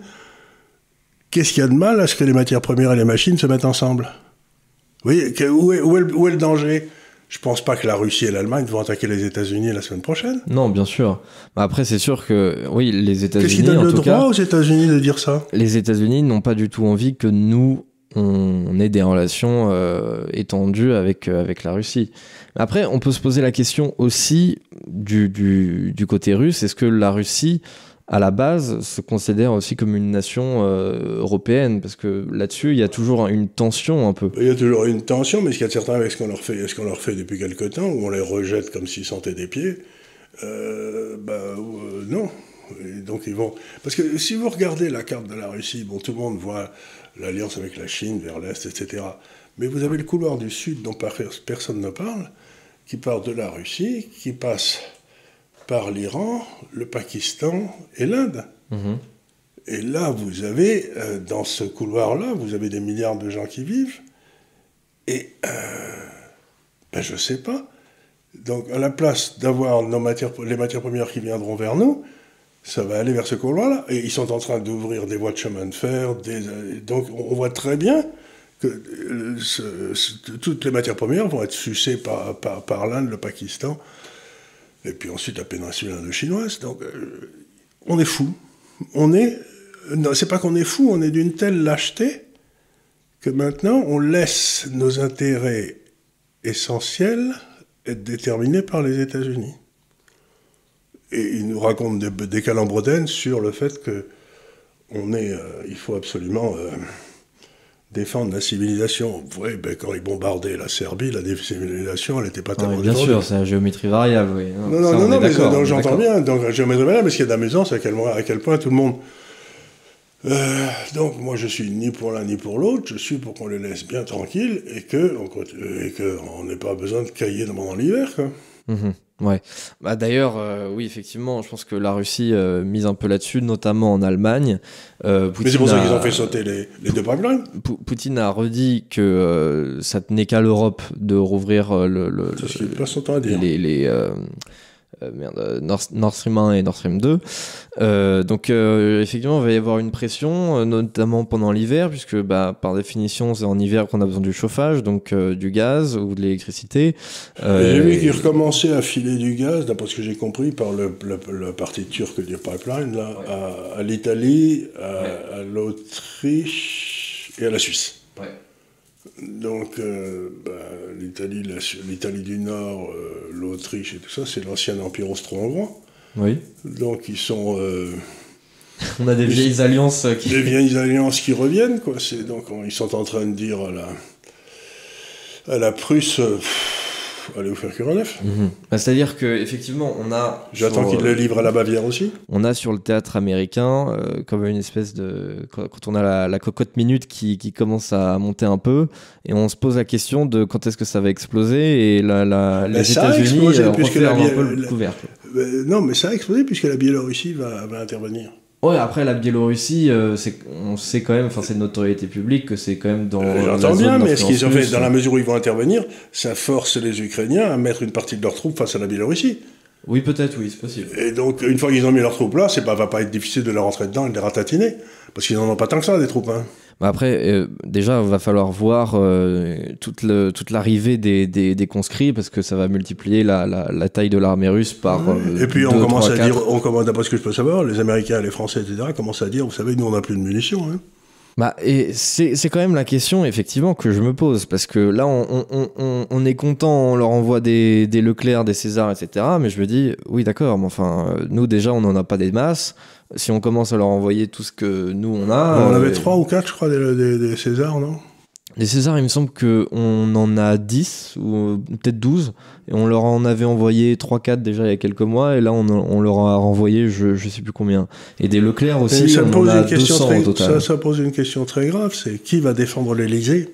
Qu'est-ce qu'il y a de mal à ce que les matières premières et les machines se mettent ensemble? Vous voyez, où est, où est le, où est le danger? Je pense pas que la Russie et l'Allemagne vont attaquer les États-Unis la semaine prochaine. Non, bien sûr. Après, c'est sûr que, oui, les Qu'est-ce qui États-Unis, donne en le tout droit cas, aux États-Unis de dire ça? les États-Unis n'ont pas du tout envie que nous, on ait des relations euh, étendues avec, euh, avec la Russie. Après, on peut se poser la question aussi du, du, côté russe. Est-ce que la Russie à la base, se considère aussi comme une nation européenne, parce que là-dessus, il y a toujours une tension un peu. Il y a toujours une tension, mais ce qu'il y a de certain avec ce qu'on leur fait, leur fait depuis quelque temps, où on les rejette comme s'ils sentaient des pieds, bah, non. donc ils vont. Parce que si vous regardez la carte de la Russie, bon, tout le monde voit l'alliance avec la Chine vers l'est, etc. Mais vous avez le couloir du sud dont personne ne parle, qui part de la Russie, qui passe par l'Iran, le Pakistan et l'Inde. Mhm. Et là, vous avez, euh, dans ce couloir-là, vous avez des milliards de gens qui vivent. Et euh, ben, je ne sais pas. Donc, à la place d'avoir les matières premières qui viendront vers nous, ça va aller vers ce couloir-là. Et ils sont en train d'ouvrir des voies de chemin de fer. donc, on voit très bien que euh, toutes les matières premières vont être sucées par, l'Inde, le Pakistan, et puis ensuite la péninsule indo-chinoise. Donc, euh, on est fou. On est. C'est pas qu'on est fou, on est d'une telle lâcheté que maintenant on laisse nos intérêts essentiels être déterminés par les États-Unis. Et ils nous racontent des, des calembredaines sur le fait que on est, euh, il faut absolument défendre la civilisation. Oui, ben, quand ils bombardaient la Serbie, la civilisation, elle n'était pas tellement Bien sûr, c'est la géométrie variable, oui. Non, non, non, non mais j'entends bien. Donc, la géométrie variable, mais ce qui est d'amusant, c'est à quel, à quel point tout le monde. Euh, donc, moi, je suis ni pour l'un ni pour l'autre. Je suis pour qu'on les laisse bien tranquilles et qu'on n'ait pas besoin de cailler pendant l'hiver, quoi. Ouais. Bah, D'ailleurs, euh, oui, effectivement, je pense que la Russie euh, mise un peu là-dessus, notamment en Allemagne. Euh, Mais c'est pour ça qu'ils ont fait sauter les, les deux pipelines. Poutine a redit que ça tenait qu'à l'Europe de rouvrir le, le, les, les, euh, merde, euh, Nord, Stream 1 et Nord Stream 2. Euh, donc effectivement, il va y avoir une pression, notamment pendant l'hiver, puisque bah, par définition, c'est en hiver qu'on a besoin du chauffage, donc du gaz ou de l'électricité. j'ai vu qu'ils recommençaient à filer du gaz, d'après ce que j'ai compris, par le, la partie turque du pipeline, là, à, l'Italie, à, à l'Autriche et à la Suisse. Ouais. Donc, euh, bah, l'Italie, l'Italie du Nord, euh, l'Autriche et tout ça, c'est l'ancien empire austro-hongrois. Oui. Donc, ils sont. Euh, [laughs] On a des vieilles alliances qui. Des vieilles alliances qui reviennent, quoi. donc, ils sont en train de dire à la, à la Prusse allez vous faire cœur neuf. Mhm. Bah, c'est-à-dire qu'effectivement, on a. J'attends qu'il le livre à la Bavière aussi. On a sur le théâtre américain, euh, comme une espèce de. Quand on a la, cocotte minute qui, qui, commence à monter un peu, et on se pose la question de quand est-ce que ça va exploser, et la, la les États-Unis euh, un peu le couvercle. Euh, non, mais ça a explosé puisque la Biélorussie va, va intervenir. Ouais, après la Biélorussie, euh, on sait quand même, enfin c'est de notoriété publique que c'est quand même dans. Euh, J'entends bien, mais ce qu'ils ont fait, dans la mesure où ils vont intervenir, ça force les Ukrainiens à mettre une partie de leurs troupes face à la Biélorussie. Oui, peut-être, oui, c'est possible. Et donc, une fois qu'ils ont mis leurs troupes là, c'est pas, va pas être difficile de leur rentrer dedans et de les ratatiner. Parce qu'ils n'en ont pas tant que ça, des troupes. Hein. Bah après, euh, déjà, il va falloir voir euh, toute, le, toute l'arrivée des, des, des, conscrits parce que ça va multiplier la, la, la taille de l'armée russe par. Euh, et puis on commence à dire, on commence, d'après ce que je peux savoir, les Américains, les Français, etc., commencent à dire, vous savez, nous on n'a plus de munitions. Hein. Bah, et c'est, quand même la question, effectivement, que je me pose. Parce que là, on, on, on, on est content, on leur envoie des, des Leclerc, des César, etc. Mais je me dis, oui, d'accord, mais enfin, nous déjà, on n'en a pas des masses si on commence à leur envoyer tout ce que nous on a. On avait euh, trois ou quatre, je crois, des, des, Césars, non? Les Césars, il me semble qu'on en a 10 ou peut-être 12. Et on leur en avait envoyé 3-4 déjà il y a quelques mois. Et là, on, on leur a renvoyé je ne sais plus combien. Et des Leclerc aussi, ça on pose en a une question 200 très, au total. Ça, ça, pose une question très grave c'est qui va défendre l'Élysée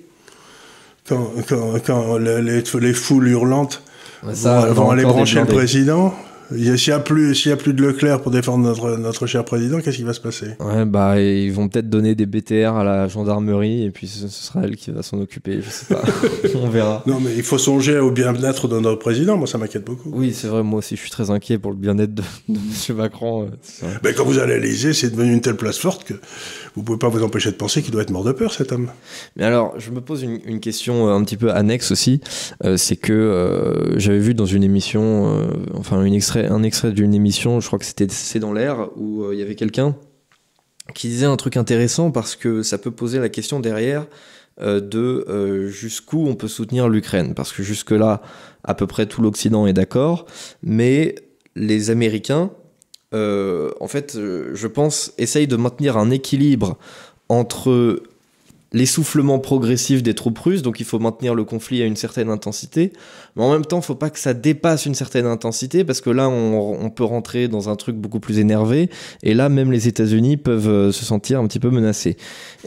quand, quand, quand les, les, foules hurlantes vont, vont aller brancher le président? S'il n'y a, plus, a plus de Leclerc pour défendre notre, notre cher président, qu'est-ce qui va se passer? Ouais, bah, ils vont peut-être donner des BTR à la gendarmerie et puis ce, sera elle qui va s'en occuper, je sais pas. [laughs] On verra. Non, mais il faut songer au bien-être de notre président, moi ça m'inquiète beaucoup. Oui, c'est vrai, moi aussi je suis très inquiet pour le bien-être de, M. Macron. Euh, mais quand vous allez à l'Élysée, c'est devenu une telle place forte que vous pouvez pas vous empêcher de penser qu'il doit être mort de peur, cet homme. Mais alors, je me pose une, question euh, un petit peu annexe aussi. Euh, c'est que j'avais vu dans une émission, enfin une extrait un extrait d'une émission, je crois que c'était C'est dans l'air, où euh, il y avait quelqu'un qui disait un truc intéressant parce que ça peut poser la question derrière euh, de euh, jusqu'où on peut soutenir l'Ukraine. Parce que jusque-là, à peu près tout l'Occident est d'accord, mais les Américains en fait, je pense, essaye de maintenir un équilibre entre l'essoufflement progressif des troupes russes, donc il faut maintenir le conflit à une certaine intensité, mais en même temps, il faut pas que ça dépasse une certaine intensité, parce que là, on, peut rentrer dans un truc beaucoup plus énervé, et là, même les États-Unis peuvent euh, se sentir un petit peu menacés.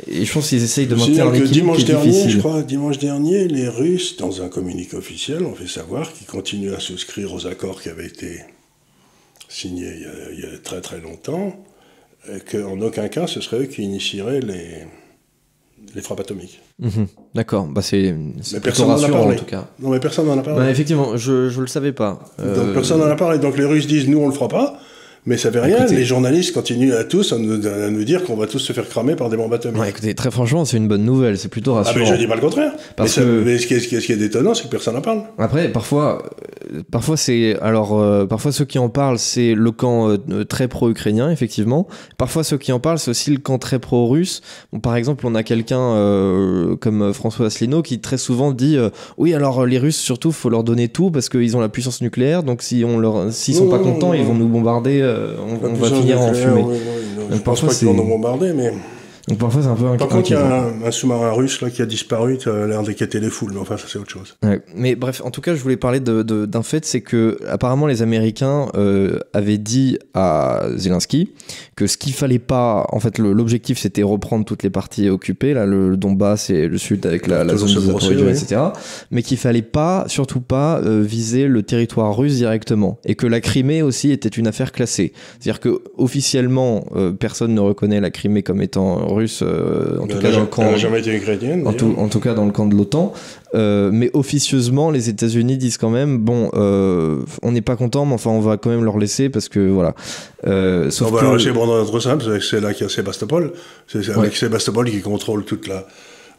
Et je pense qu'ils essayent de maintenir un équilibre dimanche qui est dernier, je crois, dimanche dernier, les Russes, dans un communiqué officiel, ont fait savoir qu'ils continuent à souscrire aux accords qui avaient été signés il y a, très très longtemps, qu'en aucun cas, ce serait eux qui initieraient les les frappes atomiques. Mhm. D'accord, bah c'est plutôt rassurant en tout cas. Non mais personne n'en a parlé. Bah, effectivement, je ne le savais pas. Donc personne n'en a parlé. Donc les Russes disent nous on le fera pas. Mais ça fait rien, les journalistes continuent à tous à nous, dire qu'on va tous se faire cramer par des bombes atomiques. écoutez, très franchement, c'est une bonne nouvelle, c'est plutôt rassurant. Ah, mais je dis pas le contraire. Parce mais, que... mais ce, qui est, ce, qui est, détonnant, c'est que personne n'en parle. Après, parfois, euh, parfois c'est. Alors, euh, parfois ceux qui en parlent, c'est le camp euh, très pro-ukrainien, effectivement. Parfois, ceux qui en parlent, c'est aussi le camp très pro-russe. Bon, par exemple, on a quelqu'un comme François Asselineau qui très souvent dit Oui, alors les Russes, surtout, faut leur donner tout parce qu'ils ont la puissance nucléaire, donc si on leur, s'ils sont pas contents, ils vont nous bombarder euh, on, va finir en fumée. Oui, oui, je pense pas qu'ils vont nous bombarder, mais. Donc parfois c'est un peu Par contre, il y a un, sous-marin russe là, qui a disparu, qui a l'air d'inquiéter les foules, mais enfin ça c'est autre chose. Mais bref, en tout cas, je voulais parler d'un de, fait, c'est que apparemment les Américains euh, avaient dit à Zelensky que ce qu'il fallait pas, en fait, l'objectif c'était reprendre toutes les parties occupées, là, le, Donbass et le sud avec la, la zone de Zaporizhzhia, etc. Mais qu'il fallait pas, surtout pas, euh, viser le territoire russe directement, et que la Crimée aussi était une affaire classée. C'est-à-dire que officiellement, euh, personne ne reconnaît la Crimée comme étant russe, en tout cas dans le camp. jamais été ukrainienne. En tout, en tout, cas dans le camp de l'OTAN. Euh, mais officieusement, les États-Unis disent quand même bon, euh, on n'est pas content, mais enfin, on va quand même leur laisser parce que voilà. sauf on va laisser pour notre simple, c'est là qu'il y a Sébastopol. C'est avec Sébastopol qui contrôle toute la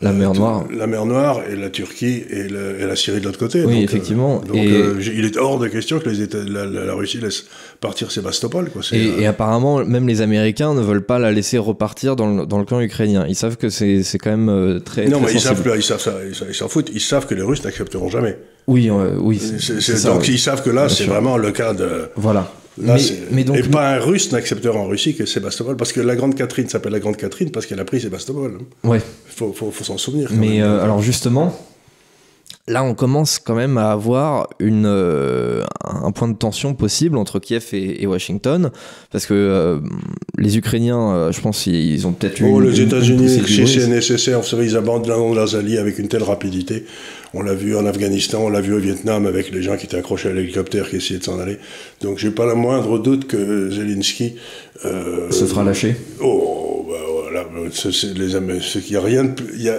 la mer Noire. La mer Noire et la Turquie et, la Syrie de l'autre côté. Oui, effectivement. donc euh, il est hors de question que les États, la, Russie laisse partir Sébastopol. Quoi. Et, euh, et, apparemment, même les Américains ne veulent pas la laisser repartir dans le, dans le camp ukrainien. Ils savent que c'est quand même euh, très. Non, mais ils savent, ils savent ça, ils s'en foutent. Ils savent que les Russes n'accepteront jamais. Oui, oui. donc ils savent que là, c'est vraiment le cas de. Voilà mais, donc, et pas un russe n'acceptera en Russie que Sébastopol, parce que la Grande Catherine s'appelle la Grande Catherine parce qu'elle a pris Sébastopol. Ouais. Faut, faut, faut s'en souvenir. Mais euh, alors justement, là on commence quand même à avoir une, euh, un point de tension possible entre Kiev et, et parce que euh, les Ukrainiens, je pense, ils ont peut-être eu. Oh, les États-Unis, c'est nécessaire, vous savez, ils abandonnent leurs alliés avec une telle rapidité. On l'a vu en Afghanistan, on l'a vu au Vietnam avec les gens qui étaient accrochés à l'hélicoptère qui essayaient de s'en aller. Donc j'ai pas le moindre doute que Zelensky euh, se fera lâcher. Oh, bah voilà, les Il y a rien de y a,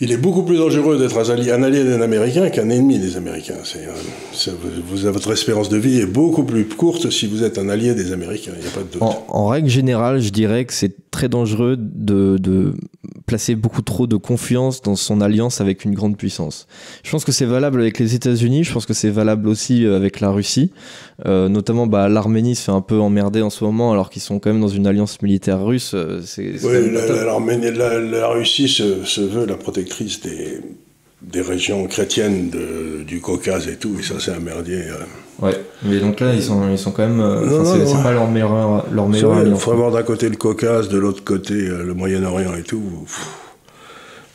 il est beaucoup plus dangereux d'être un allié, un allié d'un Américain qu'un ennemi des Américains. C'est, vous, votre espérance de vie est beaucoup plus courte si vous êtes un allié des Américains. En, règle générale, je dirais que c'est très dangereux de, placer beaucoup trop de confiance dans son alliance avec une grande puissance. Je pense que c'est valable avec les États-Unis. Je pense que c'est valable aussi euh, avec la Russie. Euh, notamment, bah, l'Arménie se fait un peu emmerder en ce moment, alors qu'ils sont quand même dans une alliance militaire russe. Euh, c'est, oui, la, la, Russie se, se veut la protection crise des, des régions chrétiennes de, du Caucase et tout, et ça c'est un merdier. Euh. Ouais, mais donc là ils sont, ils sont quand même. Euh, c'est pas leur meilleur, leur meilleur Il faut avoir d'un côté le Caucase, de l'autre côté euh, le Moyen-Orient et tout.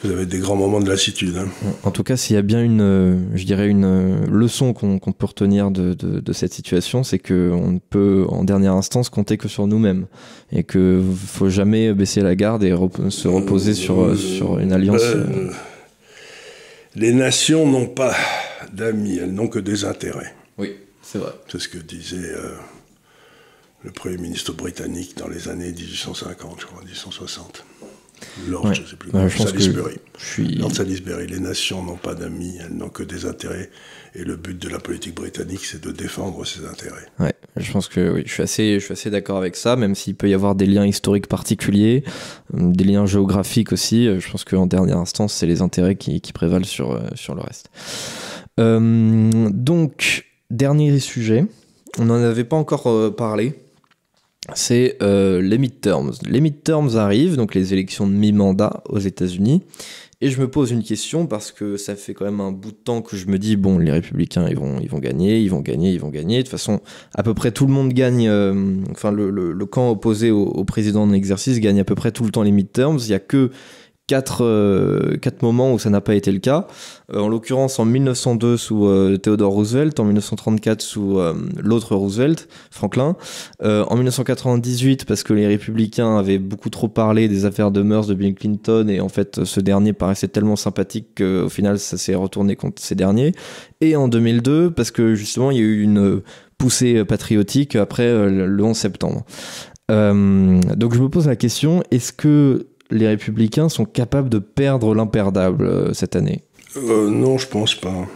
vous avez des grands moments de lassitude. Hein. En tout cas, s'il y a bien une, je dirais une leçon qu'on peut retenir de, de, de cette situation, c'est qu'on ne peut, en dernière instance, compter que sur nous-mêmes et qu'il ne faut jamais baisser la garde et se reposer sur, euh, sur une alliance. Euh, euh, les nations n'ont pas d'amis, elles n'ont que des intérêts. Oui, c'est vrai. C'est ce que disait le Premier ministre britannique dans les années 1850, je crois, 1860. Lord, je ne sais plus. Salisbury. Lord Salisbury. Les nations n'ont pas d'amis, elles n'ont que des intérêts. Et le but de la politique britannique, c'est de défendre ses intérêts. Ouais, je pense que je suis assez, je suis assez d'accord avec ça, même s'il peut y avoir des liens historiques particuliers, euh, des liens géographiques aussi. Euh, je pense qu'en dernière instance, c'est les intérêts qui, qui, prévalent sur, euh, sur le reste. donc, dernier sujet. On n'en avait pas encore parlé c'est les midterms. Les midterms arrivent, donc les élections de mi-mandat aux États-Unis. Et je me pose une question parce que ça fait quand même un bout de temps que je me dis bon, les républicains ils vont, gagner, ils vont gagner, ils vont gagner. De toute façon, à peu près tout le monde gagne. Euh, enfin, le, camp opposé au, au, président en exercice gagne à peu près tout le temps les midterms. Il y a que quatre, euh, quatre moments où ça n'a pas été le cas. Euh, en l'occurrence, en 1902 sous euh, Theodore Roosevelt, en 1934 sous l'autre Roosevelt, Franklin, en 1998 parce que les républicains avaient beaucoup trop parlé des affaires de mœurs de Bill Clinton et en fait ce dernier paraissait tellement sympathique qu'au final ça s'est retourné contre ces derniers. Et en 2002 parce que justement il y a eu une poussée patriotique après le 11 septembre. donc je me pose la question, est-ce que les républicains sont capables de perdre l'imperdable euh, cette année euh, Non, je pense pas.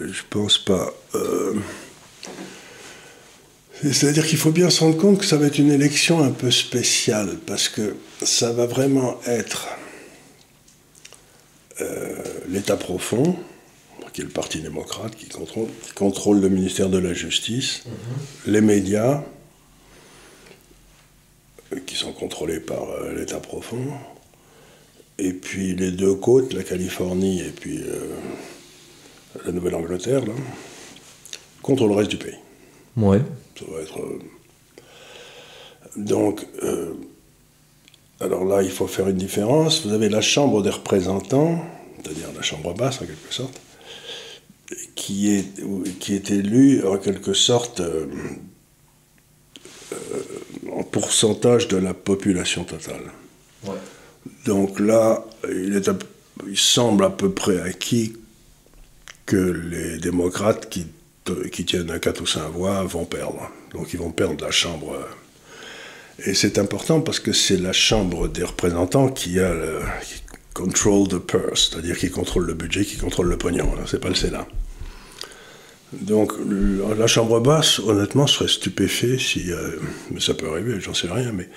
Je pense pas. Euh, c'est-à-dire qu'il faut bien se rendre compte que ça va être une élection un peu spéciale, parce que ça va vraiment être l'État profond, qui est le Parti démocrate, qui contrôle, contrôle le ministère de la Justice, mhm. les médias, qui sont contrôlés par euh, l'État profond. Et puis les deux côtes, la Californie et puis euh, la Nouvelle-Angleterre, contre le reste du pays. Ouais. Ça va être. Euh, donc, alors là, il faut faire une différence. Vous avez la Chambre des représentants, c'est-à-dire la Chambre basse en quelque sorte, qui est, qui est élue en quelque sorte en pourcentage de la population totale. Donc là, il, est il semble à peu près acquis que les démocrates qui, qui tiennent à 4 ou 5 voix vont perdre. Donc ils vont perdre la Chambre. Et c'est important parce que c'est la Chambre des représentants qui a le qui control the purse, c'est-à-dire qui contrôle le budget, qui contrôle le pognon. C'est pas le Sénat. Donc la chambre basse, honnêtement, serait stupéfait si... Euh, mais ça peut arriver, j'en sais rien, mais...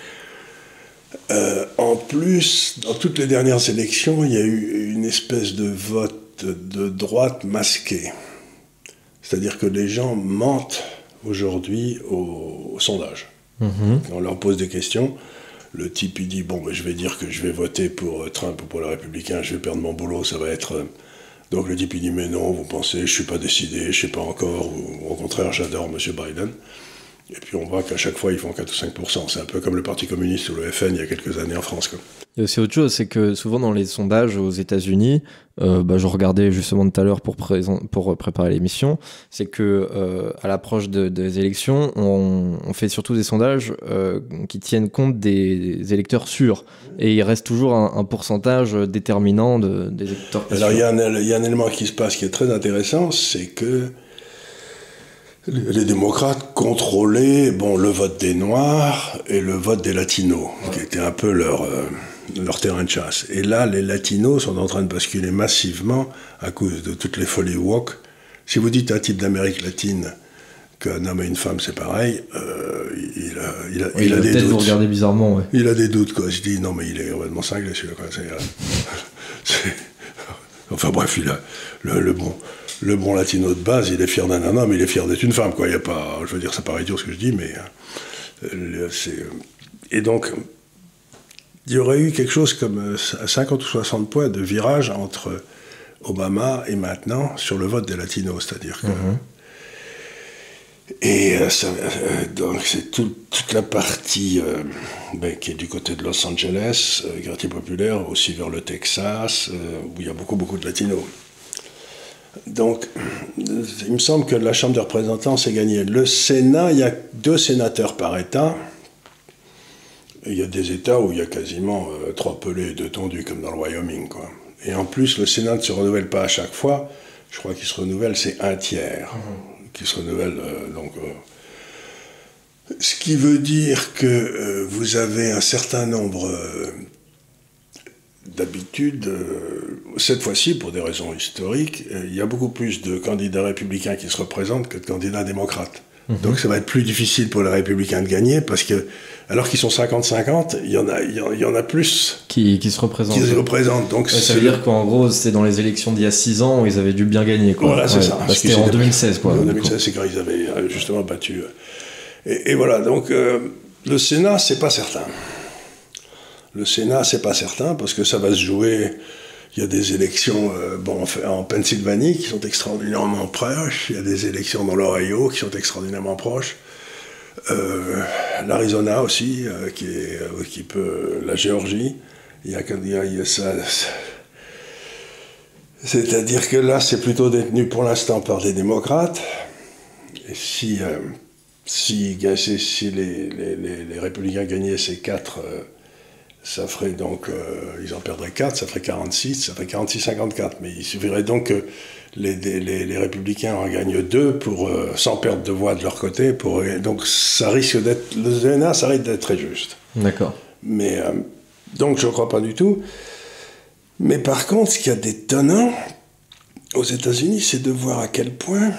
Euh, en plus, dans toutes les dernières élections, il y a eu une espèce de vote de droite masqué. C'est-à-dire que les gens mentent aujourd'hui au, sondage. Mhm. On leur pose des questions. Le type, il dit, bon, ben, je vais dire que je vais voter pour euh, Trump ou pour les républicains, je vais perdre mon boulot, ça va être donc le type il dit mais non, vous pensez, je suis pas décidé, je sais pas encore, au contraire j'adore M. Biden. Et puis on voit qu'à chaque fois ils font 4 ou 5%. C'est un peu comme le Parti communiste ou le FN il y a quelques années en France. Il y a aussi autre chose, c'est que souvent dans les sondages aux États-Unis, euh, bah, je regardais justement tout à l'heure pour, pour préparer l'émission, c'est que euh, à l'approche des élections, on, fait surtout des sondages euh, qui tiennent compte des, électeurs sûrs, et il reste toujours un, pourcentage déterminant de, des électeurs. Alors y, il y, a un élément qui se passe qui est très intéressant, c'est que les démocrates contrôlaient bon, le vote des Noirs et le vote des Latinos, qui était un peu leur, leur terrain de chasse. Et là, les latinos sont en train de basculer massivement à cause de toutes les folies woke. Si vous dites à un type d'Amérique latine qu'un homme et une femme c'est pareil, euh, il a, il a, il a des doutes. Vous regardez bizarrement, ouais. Il a des doutes, quoi. Je dis, non, mais il est complètement cinglé, celui-là, euh, [laughs] enfin bref, il a le, bon, le bon latino de base, il est fier d'un homme, il est fier d'être une femme, quoi. Il y a pas, je veux dire, ça paraît idiot ce que je dis, mais euh, c'est. Et donc, il y aurait eu quelque chose comme 50 euh, ou 60 points de virage entre Obama et maintenant sur le vote des latinos, c'est-à-dire que... Mhm. Et euh, euh, donc c'est toute la partie ben, qui est du côté de Los Angeles, quartier populaire, aussi vers le Texas, où il y a beaucoup beaucoup de latinos. Donc, il me semble que la Chambre des représentants s'est gagnée. Le Sénat, il y a deux sénateurs par État il y a des États où il y a quasiment euh, trois pelés de tondus, comme dans le Wyoming. Quoi. Et en plus, le Sénat ne se renouvelle pas à chaque fois. Je crois qu'il se renouvelle, c'est un tiers mhm. qui se renouvelle. Euh, donc, euh, ce qui veut dire que vous avez un certain nombre d'habitudes. cette fois-ci, pour des raisons historiques, il y a beaucoup plus de candidats républicains qui se représentent que de candidats démocrates. Mhm. Donc ça va être plus difficile pour les républicains de gagner parce que alors qu'ils sont 50-50, il y en a, il y en a plus qui, qui se représentent. Qui se représentent. Donc ça veut dire qu'en gros, c'était dans les élections d'il y a 6 ans où ils avaient dû bien gagner. Quoi. Voilà, c'est ça. Bah, c'était en 2016, quoi. En 2016, c'est quand ils avaient euh, justement battu. Euh. Et, voilà, donc euh, le Sénat, c'est pas certain. Le Sénat, c'est pas certain parce que ça va se jouer. il y a des élections bon, en Pennsylvanie qui sont extraordinairement proches, il y a des élections dans l'Ohio qui sont extraordinairement proches. L'Arizona aussi, qui, est, qui peut. La Géorgie, il y a, ça c'est-à-dire que là, c'est plutôt détenu pour l'instant par des démocrates. Et si, euh, si, si les, républicains gagnaient ces quatre, euh, ça ferait donc, euh, ils en perdraient quatre, ça ferait 46, ça ferait 46-54. Mais il suffirait donc que les, les, républicains en gagnent deux pour, sans perdre de voix de leur côté. Pour, donc ça risque d'être, le DNA, ça risque d'être très juste. D'accord. Mais, donc je ne crois pas du tout. Mais par contre, ce qui a d'étonnant aux États-Unis, c'est de voir à quel point,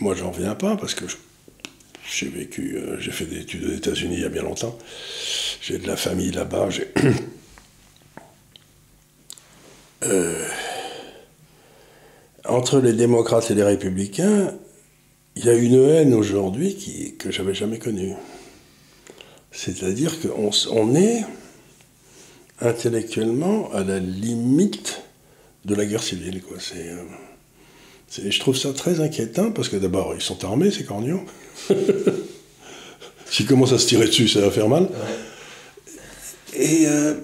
moi j'en reviens pas parce que j'ai vécu, euh, j'ai fait des études aux États-Unis il y a bien longtemps, j'ai de la famille là-bas. [coughs] Euh, entre les démocrates et les républicains, il y a une haine aujourd'hui que j'avais jamais connue. C'est-à-dire qu'on on est intellectuellement à la limite de la guerre civile. Euh, je trouve ça très inquiétant parce que d'abord, ils sont armés, ces cornions. [laughs] S'ils commencent à se tirer dessus, ça va faire mal. Et euh,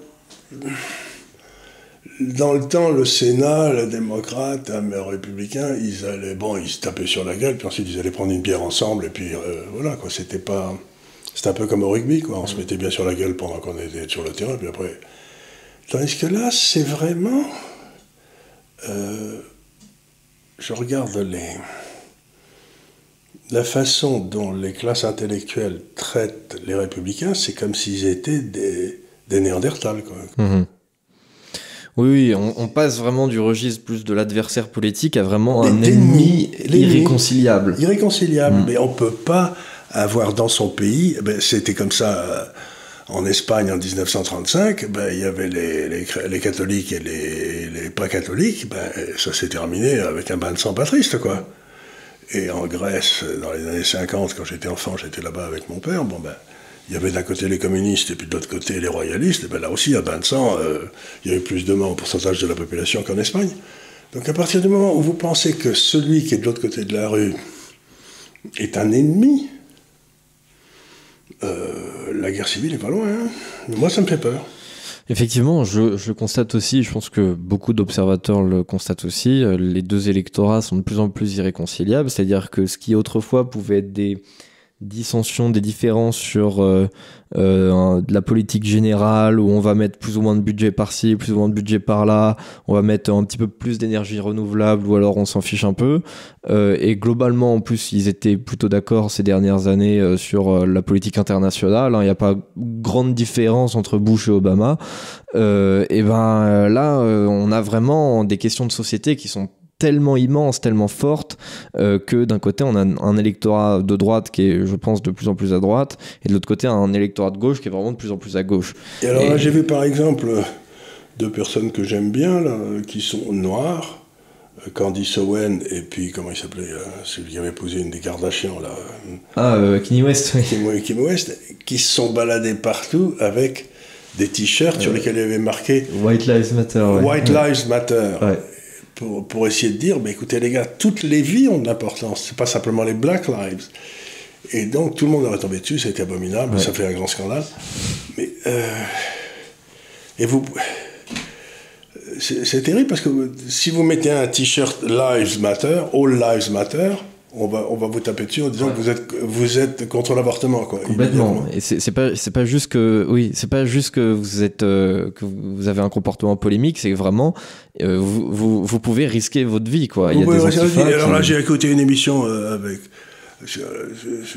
dans le temps, le Sénat, les démocrates, les républicains, ils allaient, bon, ils se tapaient sur la gueule, puis ensuite ils allaient prendre une bière ensemble, et puis euh, voilà, quoi. C'était pas. C'était un peu comme au rugby, quoi. On se mettait bien sur la gueule pendant qu'on était sur le terrain, puis après, Tandis que là, c'est vraiment. Euh, je regarde les, la façon dont les classes intellectuelles traitent les républicains, c'est comme s'ils étaient des, des Néandertals. Quoi. Mhm. Oui, on, passe vraiment du registre plus de l'adversaire politique à vraiment un ennemi irréconciliable. Irréconciliable, mhm. mais on ne peut pas avoir dans son pays, ben, c'était comme ça euh, en Espagne en 1935, ben, il y avait les, les, catholiques et les, les, pas catholiques, ben, ça s'est terminé avec un bain de sang patriste, quoi. Et en Grèce, dans les années 50, quand j'étais enfant, j'étais là-bas avec mon père, bon ben, il y avait d'un côté les communistes et puis de l'autre côté les royalistes, et ben là aussi, un bain de sang, euh, il y avait plus de morts au pourcentage de la population qu'en Espagne. Donc à partir du moment où vous pensez que celui qui est de l'autre côté de la rue est un ennemi, euh, la guerre civile est pas loin. Hein. Moi, ça me fait peur. Effectivement, je, je, constate aussi, je pense que beaucoup d'observateurs le constatent aussi, euh, les deux électorats sont de plus en plus irréconciliables, c'est-à-dire que ce qui autrefois pouvait être des dissensions, des différences sur euh, euh, la politique générale où on va mettre plus ou moins de budget par-ci, plus ou moins de budget par-là, on va mettre un petit peu plus d'énergie renouvelable ou alors on s'en fiche un peu. Euh, et globalement, en plus, ils étaient plutôt d'accord ces dernières années sur la politique internationale. Hein. Il n'y a pas grande différence entre Bush et Obama. et ben là, on a vraiment des questions de société qui sont tellement immense, tellement forte, euh, que d'un côté, on a un électorat de droite qui est, je pense, de plus en plus à droite, et de l'autre côté, un électorat de gauche qui est vraiment de plus en plus à gauche. Et alors là, j'ai vu par exemple deux personnes que j'aime bien, là, qui sont noires, euh, Candice Owen et puis, comment il s'appelait, euh, celui qui avait posé une des Kardashians, là. Ah, euh, Kanye West, oui. Kanye West, qui se sont baladés partout avec des t-shirts sur lesquels il y avait marqué White Lives Matter. White Lives Matter. Ouais pour, essayer de dire, mais écoutez les gars, toutes les vies ont de l'importance, c'est pas simplement les Black Lives. Et donc tout le monde aurait tombé dessus, c'était abominable, ça fait un grand scandale. Mais euh, et vous, c'est terrible parce que si vous mettez un t-shirt Lives Matter, All Lives Matter, on va, on va vous taper dessus en disant que vous êtes, vous êtes contre l'avortement. Quoi, Complètement. Et c'est pas, c'est pas juste que, oui, c'est pas juste que vous êtes, euh, que vous avez un comportement polémique, c'est vraiment, euh, vous, vous, vous, pouvez risquer votre vie, quoi. Il y a des Alors là, j'ai écouté une émission euh, avec, sur,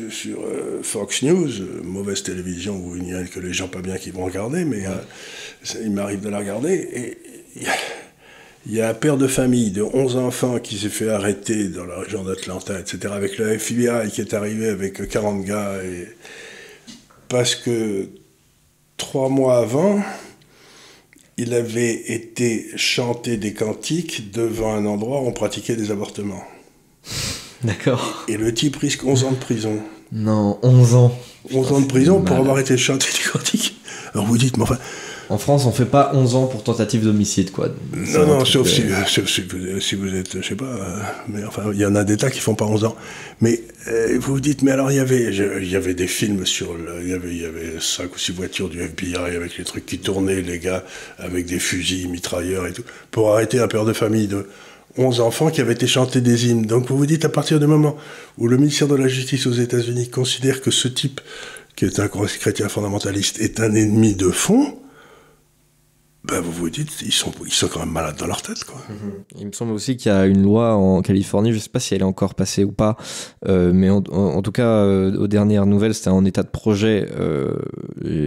sur Fox News, mauvaise télévision où il n'y a que les gens pas bien qui vont regarder, mais il m'arrive de la regarder et il y a un père de famille de 11 enfants qui s'est fait arrêter dans la région d'Atlanta, etc., avec le FBI qui est arrivé avec 40 gars. Et... Parce que trois mois avant, il avait été chanté des cantiques devant un endroit où on pratiquait des avortements. D'accord. Et le type risque 11 ans de prison. Non, 11 ans. 11 ans de prison pour avoir été chanté des cantiques. Alors vous dites, mais enfin, En France, on fait pas 11 ans pour tentative d'homicide, quoi. Non, non, sauf si, si, vous êtes, je sais pas, mais enfin, il y en a d'États qui font pas 11 ans. Mais vous vous dites, mais alors il y avait, il y avait des films sur, il y avait, il y avait cinq ou six voitures du FBI avec les trucs qui tournaient, les gars avec des fusils, mitrailleurs et tout, pour arrêter un père de famille de 11 enfants qui avaient été chantés des hymnes. Donc vous vous dites, à partir du moment où le ministère de la Justice aux États-Unis considère que ce type, qui est un chrétien fondamentaliste, est un ennemi de fond, ben vous vous dites, ils sont, ils sont quand même malades dans leur tête. Quoi. Mhm. Il me semble aussi qu'il y a une loi en Californie, je ne sais pas si elle est encore passée ou pas, euh, mais en, tout cas, euh, aux dernières nouvelles, c'était en état de projet. Euh,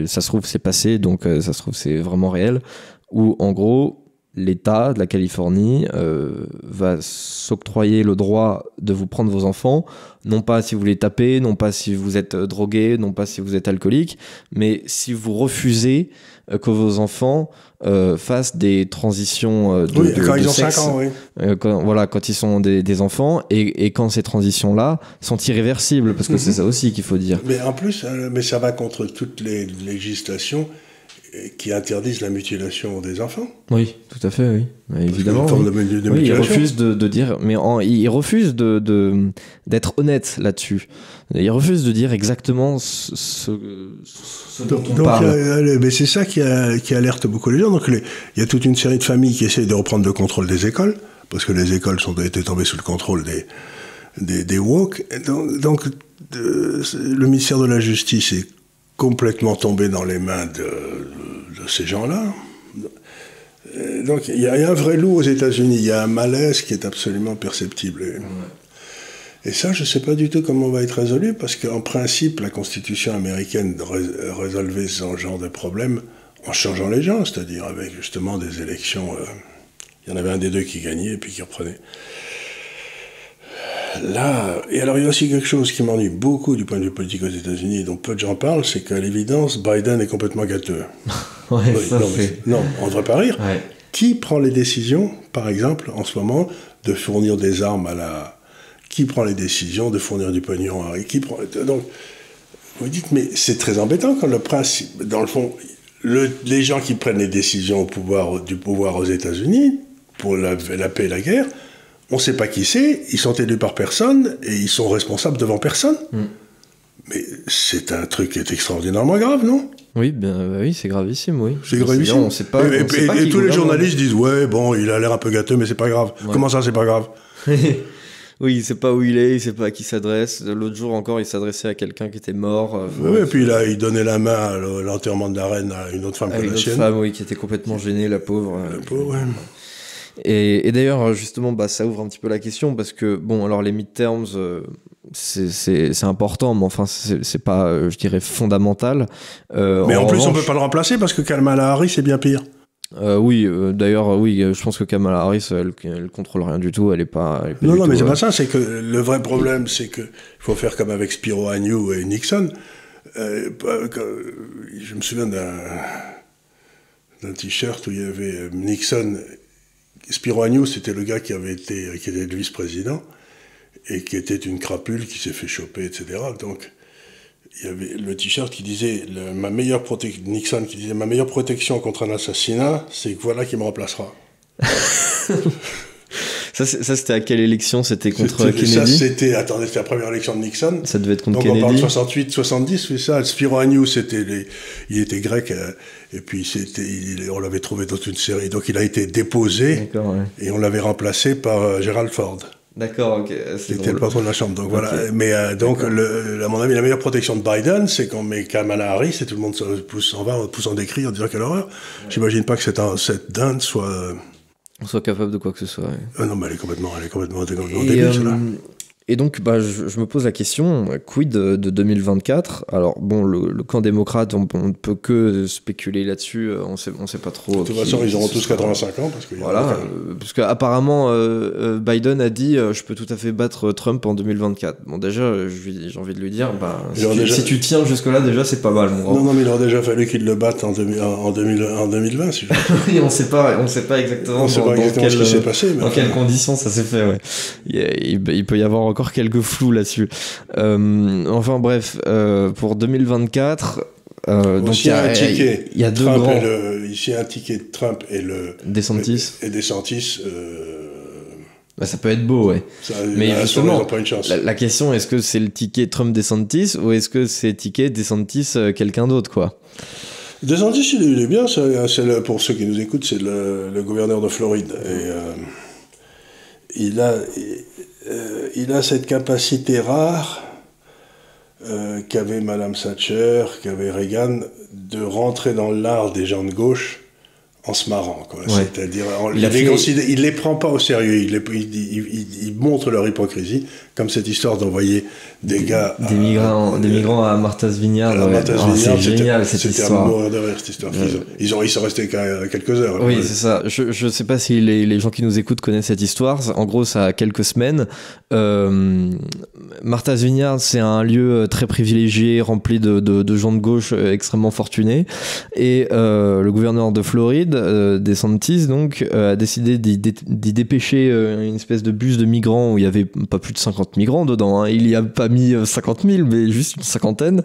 ça se trouve, c'est passé, donc ça se trouve, c'est vraiment réel. Où en gros, l'État de la Californie va s'octroyer le droit de vous prendre vos enfants, non pas si vous les tapez, non pas si vous êtes drogué, non pas si vous êtes alcoolique, mais si vous refusez que vos enfants fassent des transitions de, oui, quand ils ont 5 ans, oui. voilà, quand ils sont des, enfants et, et, quand ces transitions-là sont irréversibles, parce que c'est mhm. ça aussi qu'il faut dire. Mais en plus, mais ça va contre toutes les législations qui interdisent la mutilation des enfants. Oui, tout à fait, oui. évidemment. oui. il refuse de, dire, mais il refuse de, d'être honnête là-dessus. Il refuse de dire exactement ce, ce, dont on parle. Euh, mais c'est ça qui, qui, alerte beaucoup les gens. Donc il y a toute une série de familles qui essayent de reprendre le contrôle des écoles, parce que les écoles sont été tombées sous le contrôle des des, des woke. Donc, donc le ministère de la Justice est complètement tombé dans les mains de, ces gens-là. Donc il y, a un vrai loup aux États-Unis, il y a un malaise qui est absolument perceptible. Et, ça, je ne sais pas du tout comment on va être résolu, parce qu'en principe, la Constitution américaine résolvait ce genre de problème en changeant les gens, c'est-à-dire avec justement des élections. Euh, il y en avait un des deux qui gagnait et puis qui reprenait. Là, et alors il y a aussi quelque chose qui m'ennuie beaucoup du point de vue politique aux États-Unis, dont peu de gens parlent, c'est qu'à l'évidence, Biden est complètement gâteux. [laughs] ouais, non, on ne devrait pas rire. Qui prend les décisions, par exemple, en ce moment, de fournir des armes à la. Qui prend les décisions de fournir du pognon à. Qui prend... Donc, vous dites, mais c'est très embêtant quand le principe. Dans le fond, les gens qui prennent les décisions au pouvoir, du pouvoir aux États-Unis, pour la paix et la guerre, on ne sait pas qui c'est, ils sont élus par personne et ils sont responsables devant personne. Hmm. Mais c'est un truc qui est extraordinairement grave, non? Oui, ben, oui, c'est gravissime, oui. C'est gravissime. On sait pas, et, tous les journalistes disent ouais, bon, il a l'air un peu gâteux, mais c'est pas grave. Comment ça, c'est pas grave? [laughs] Oui, il sait pas où il est, il sait pas à qui s'adresse. L'autre jour encore, il s'adressait à quelqu'un qui était mort. Euh, oui, et puis là, il donnait la main à l'enterrement de la reine à une autre femme que la une autre femme, oui, qui était complètement gênée, la pauvre. La pauvre, oui. Et, d'ailleurs, justement, bah, ça ouvre un petit peu la question parce que, bon, alors les midterms, euh, c'est important, mais enfin, c'est pas, euh, je dirais, fondamental. Euh, mais en, plus, on peut pas le remplacer parce que Kamala Harris, c'est bien pire. oui, d'ailleurs, oui, je pense que Kamala Harris, elle, elle, contrôle rien du tout, elle est pas. non, non, mais c'est pas ça, c'est que le vrai problème, c'est qu'il faut faire comme avec Spiro Agnew et Nixon. je me souviens d'un t-shirt où il y avait Nixon Spiro Agnew, c'était le gars qui avait été, qui était le vice-président et qui était une crapule qui s'est fait choper, etc. Donc, il y avait le t-shirt qui disait ma meilleure Nixon qui disait ma meilleure protection contre un assassinat, c'est que voilà qui me remplacera. [laughs] Ça, c'était à quelle élection? C'était contre Kennedy Ça, c'était, attendez, c'était la première élection de Nixon. Ça devait être contre Donc Kennedy. Donc on parle 68, 70, oui, ça? Spiro Agnew, c'était il était grec, euh, et puis c'était, on l'avait trouvé dans une série. Donc il a été déposé, et on l'avait remplacé par euh, Gerald Ford. D'accord, ok. C'était le patron de la Chambre. Donc voilà. Mais euh, donc, le, à mon avis, la meilleure protection de Biden, c'est qu'on met Kamala Harris et tout le monde se pousse en va, pousse en décrit en disant quelle horreur. J'imagine pas que cette, cette dinde soit on soit capable de quoi que ce soit. Ah non, mais elle est complètement, elle est complètement, complètement débile, euh, et donc, bah, je, me pose la question, quid de, 2024 Alors, bon, le, camp démocrate, on, ne peut que spéculer là-dessus, euh, on sait, on sait pas trop. De toute façon, ils auront tous 85 ans. Parce que voilà, euh, parce qu'apparemment, euh, Biden a dit je peux tout à fait battre Trump en 2024. Bon, déjà, j'ai envie de lui dire, bah, si, tu, tiens jusque-là, déjà, c'est pas mal, mon grand. Non, non, mais il aurait déjà fallu qu'il le batte en, en, 2020. Si [laughs] oui, on sait pas, on sait pas exactement, on sait pas exactement ce qui s'est passé. dans quelles conditions ça s'est fait, ouais. Il, il, peut y avoir quelques flous là-dessus. Euh, enfin bref, euh, pour 2024, Euh, donc il y, a, ticket. Il y a deux grands. ici un ticket de Trump et le. DeSantis. Et, DeSantis. Euh, bah, ça peut être beau, ouais. mais justement, La, question, est-ce que c'est le ticket Trump DeSantis ou est-ce que c'est ticket DeSantis euh, quelqu'un d'autre, quoi? DeSantis, il est, bien. C'est, pour ceux qui nous écoutent, c'est le, gouverneur de Floride. Et il a, euh, il a cette capacité rare qu'avait Madame Thatcher, qu'avait Reagan, de rentrer dans l'art des gens de gauche en se marrant. C'est-à-dire, il, les les prend pas au sérieux, il, il, montre leur hypocrisie, comme cette histoire d'envoyer des, gars. Des, migrants, à, des migrants à Martha's Vineyard. Oh, c'est génial cette histoire. C'était mourir de rire cette histoire. Ils, ont, ils sont restés quelques heures. Oui, c'est ça. Je ne sais pas si les, les, gens qui nous écoutent connaissent cette histoire. En gros, ça a quelques semaines. Euh, Martha's Vineyard, c'est un lieu très privilégié, rempli de, de, de gens de gauche euh, extrêmement fortunés. Et euh, le gouverneur de Floride, euh, DeSantis, donc, euh, a décidé d'y dépêcher une espèce de bus de migrants où il y avait pas plus de 50 migrants dedans. Hein. Il y a pas mis 50 000, mais juste une cinquantaine.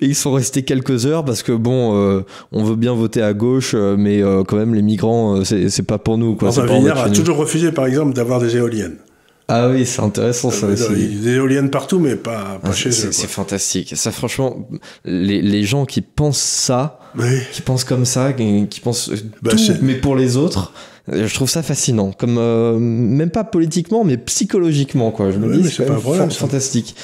Et ils sont restés quelques heures parce que bon, on veut bien voter à gauche, mais quand même les migrants, c'est pas pour nous. Quoi. Enfin, Vineyard a toujours refusé, par exemple, d'avoir des éoliennes. Ah oui, c'est intéressant ça aussi. Il y a des éoliennes partout, mais pas, pas ah, chez eux. C'est fantastique. Ça, franchement, les, les, gens qui pensent ça, qui pensent comme ça, qui, pensent bah, tout, mais pour les autres, euh, je trouve ça fascinant. Comme euh, même pas politiquement, mais psychologiquement, quoi. Je me dis, c'est fantastique.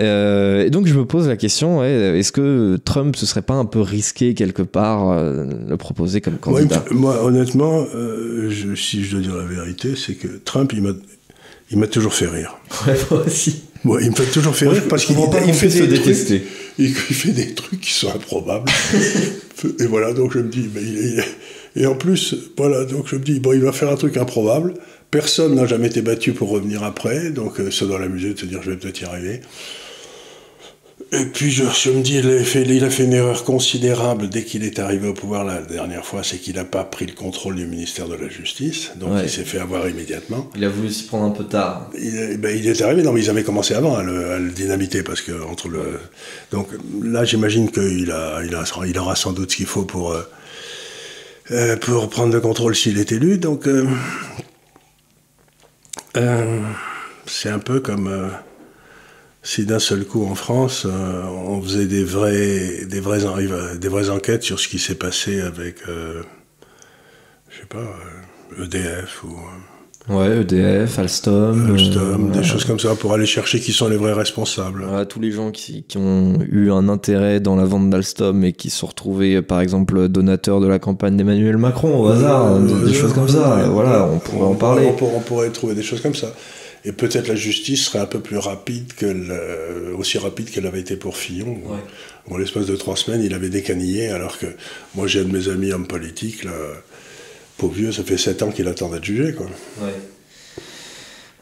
Euh, et donc je me pose la question, est-ce que Trump ce serait pas un peu risqué quelque part euh, le proposer comme candidat? Moi, honnêtement, je, si je dois dire la vérité, c'est que Trump, il m'a il m'a toujours fait rire. Ouais, [laughs] moi aussi. Moi, il me fait toujours faire rire parce qu'il il fait des détester. Trucs, il, fait des trucs qui sont improbables. [laughs] et voilà, donc je me dis, mais il est, et en plus, voilà, donc je me dis, bon, il va faire un truc improbable. Personne n'a jamais été battu pour revenir après, donc euh, ça doit l'amuser de se dire, je vais peut-être y arriver. Et puis je, me dis, il a, fait, il a, fait, une erreur considérable dès qu'il est arrivé au pouvoir la dernière fois, c'est qu'il n'a pas pris le contrôle du ministère de la Justice, donc il s'est fait avoir immédiatement. Il a voulu s'y prendre un peu tard. Il, ben, il est arrivé, non mais ils avaient commencé avant à le, dynamiter, parce que entre le... Donc là j'imagine qu'il a, il a, il aura sans doute ce qu'il faut pour, euh, euh, pour prendre le contrôle s'il est élu, donc euh, c'est un peu comme si d'un seul coup en France, euh, on faisait des vrais, des vraies, des vraies enquêtes sur ce qui s'est passé avec, euh, je sais pas, EDF euh, e ou. Ouais, EDF, Alstom. Alstom, des choses comme ça, pour aller chercher qui sont les vrais responsables. tous les gens qui, qui, ont eu un intérêt dans la vente d'Alstom et qui se sont retrouvés, par exemple, donateurs de la campagne d'Emmanuel Macron au hasard, des, choses comme ça. voilà, on pourrait en parler. on pourrait trouver des choses comme ça. Et peut-être la justice serait un peu plus rapide que aussi rapide qu'elle avait été pour Fillon. En l'espace de trois semaines, il avait décanillé, alors que moi j'ai un de mes amis hommes politiques, là, pauvre vieux, ça fait sept ans qu'il attend d'être jugé. Quoi.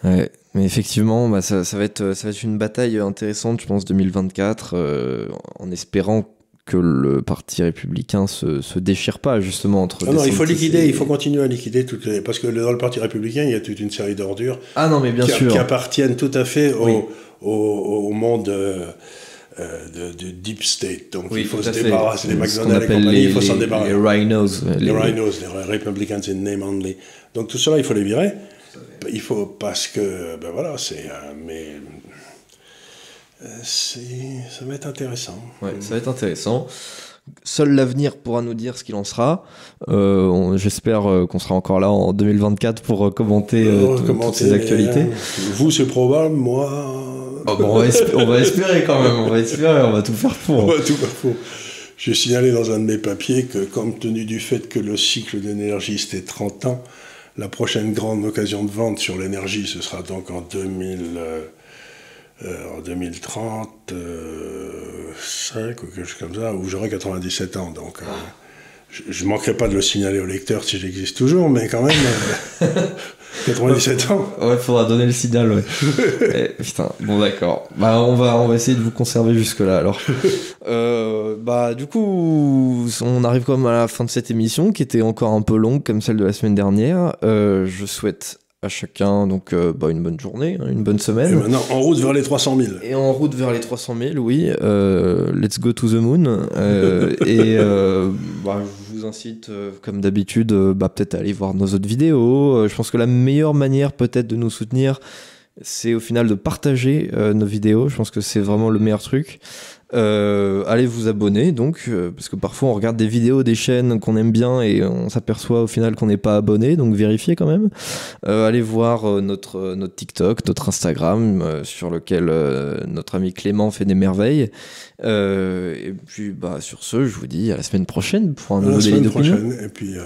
Ouais. Mais effectivement, bah, ça, va être, ça va être une bataille intéressante, je pense, 2024, euh, en espérant que le parti républicain se, se déchire pas justement entre. Non, non il faut liquider, il faut continuer à liquider toutes les. Parce que dans le parti républicain, il y a toute une série d'ordures. Ah non, mais bien qui, sûr. Qui appartiennent tout à fait au, au, au, monde. Euh, de, deep state. Donc il faut se débarrasser des McDonald's et compagnie, il faut s'en débarrasser. Les rhinos. Les, rhinos, les Republicans in name only. Donc tout cela, il faut les virer. Il faut, parce que, ben voilà, c'est. mais euh, ça va être intéressant. Ouais, ça va être intéressant. Seul l'avenir pourra nous dire ce qu'il en sera. Euh, j'espère euh, qu'on sera encore là en 2024 pour commenter, toutes ces actualités. vous, c'est probable, moi. Oh, on, va espérer quand même, on va espérer, on va tout faire pour. On va tout faire pour. J'ai signalé dans un de mes papiers que, compte tenu du fait que le cycle d'énergie c'était 30 ans, la prochaine grande occasion de vente sur l'énergie, ce sera donc en 2000. Euh, en 2035 euh, ou quelque chose comme ça, où j'aurai 97 ans. Donc, euh, je ne manquerai pas de le signaler au lecteur si j'existe toujours, mais quand même, [laughs] 97 ans. Ouais, faudra donner le signal, ouais. [laughs] Eh, putain, bon d'accord. Bah, on va, on va essayer de vous conserver jusque-là, alors. [laughs] bah, du coup, on arrive quand même à la fin de cette émission, qui était encore un peu longue, comme celle de la semaine dernière. je souhaite à chacun donc bah, une bonne journée, hein, une bonne semaine. Et maintenant, en route vers les 300 000. Et en route vers les 300 000, oui. let's go to the moon. et bah, je vous incite, comme d'habitude, bah, peut-être à aller voir nos autres vidéos. je pense que la meilleure manière peut-être de nous soutenir, c'est au final de partager nos vidéos. Je pense que c'est vraiment le meilleur truc. Euh, allez vous abonner donc euh, parce que parfois on regarde des vidéos des chaînes qu'on aime bien et on s'aperçoit au final qu'on n'est pas abonné donc vérifiez quand même. Euh, allez voir notre notre TikTok notre Instagram sur lequel notre ami Clément fait des merveilles. Et puis bah sur ce je vous dis à la semaine prochaine pour un nouveau délit d'opinion et puis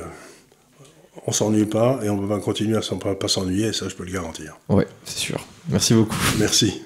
on s'ennuie pas et on va continuer à pas s'ennuyer ça je peux le garantir. Ouais c'est sûr. Merci beaucoup. Merci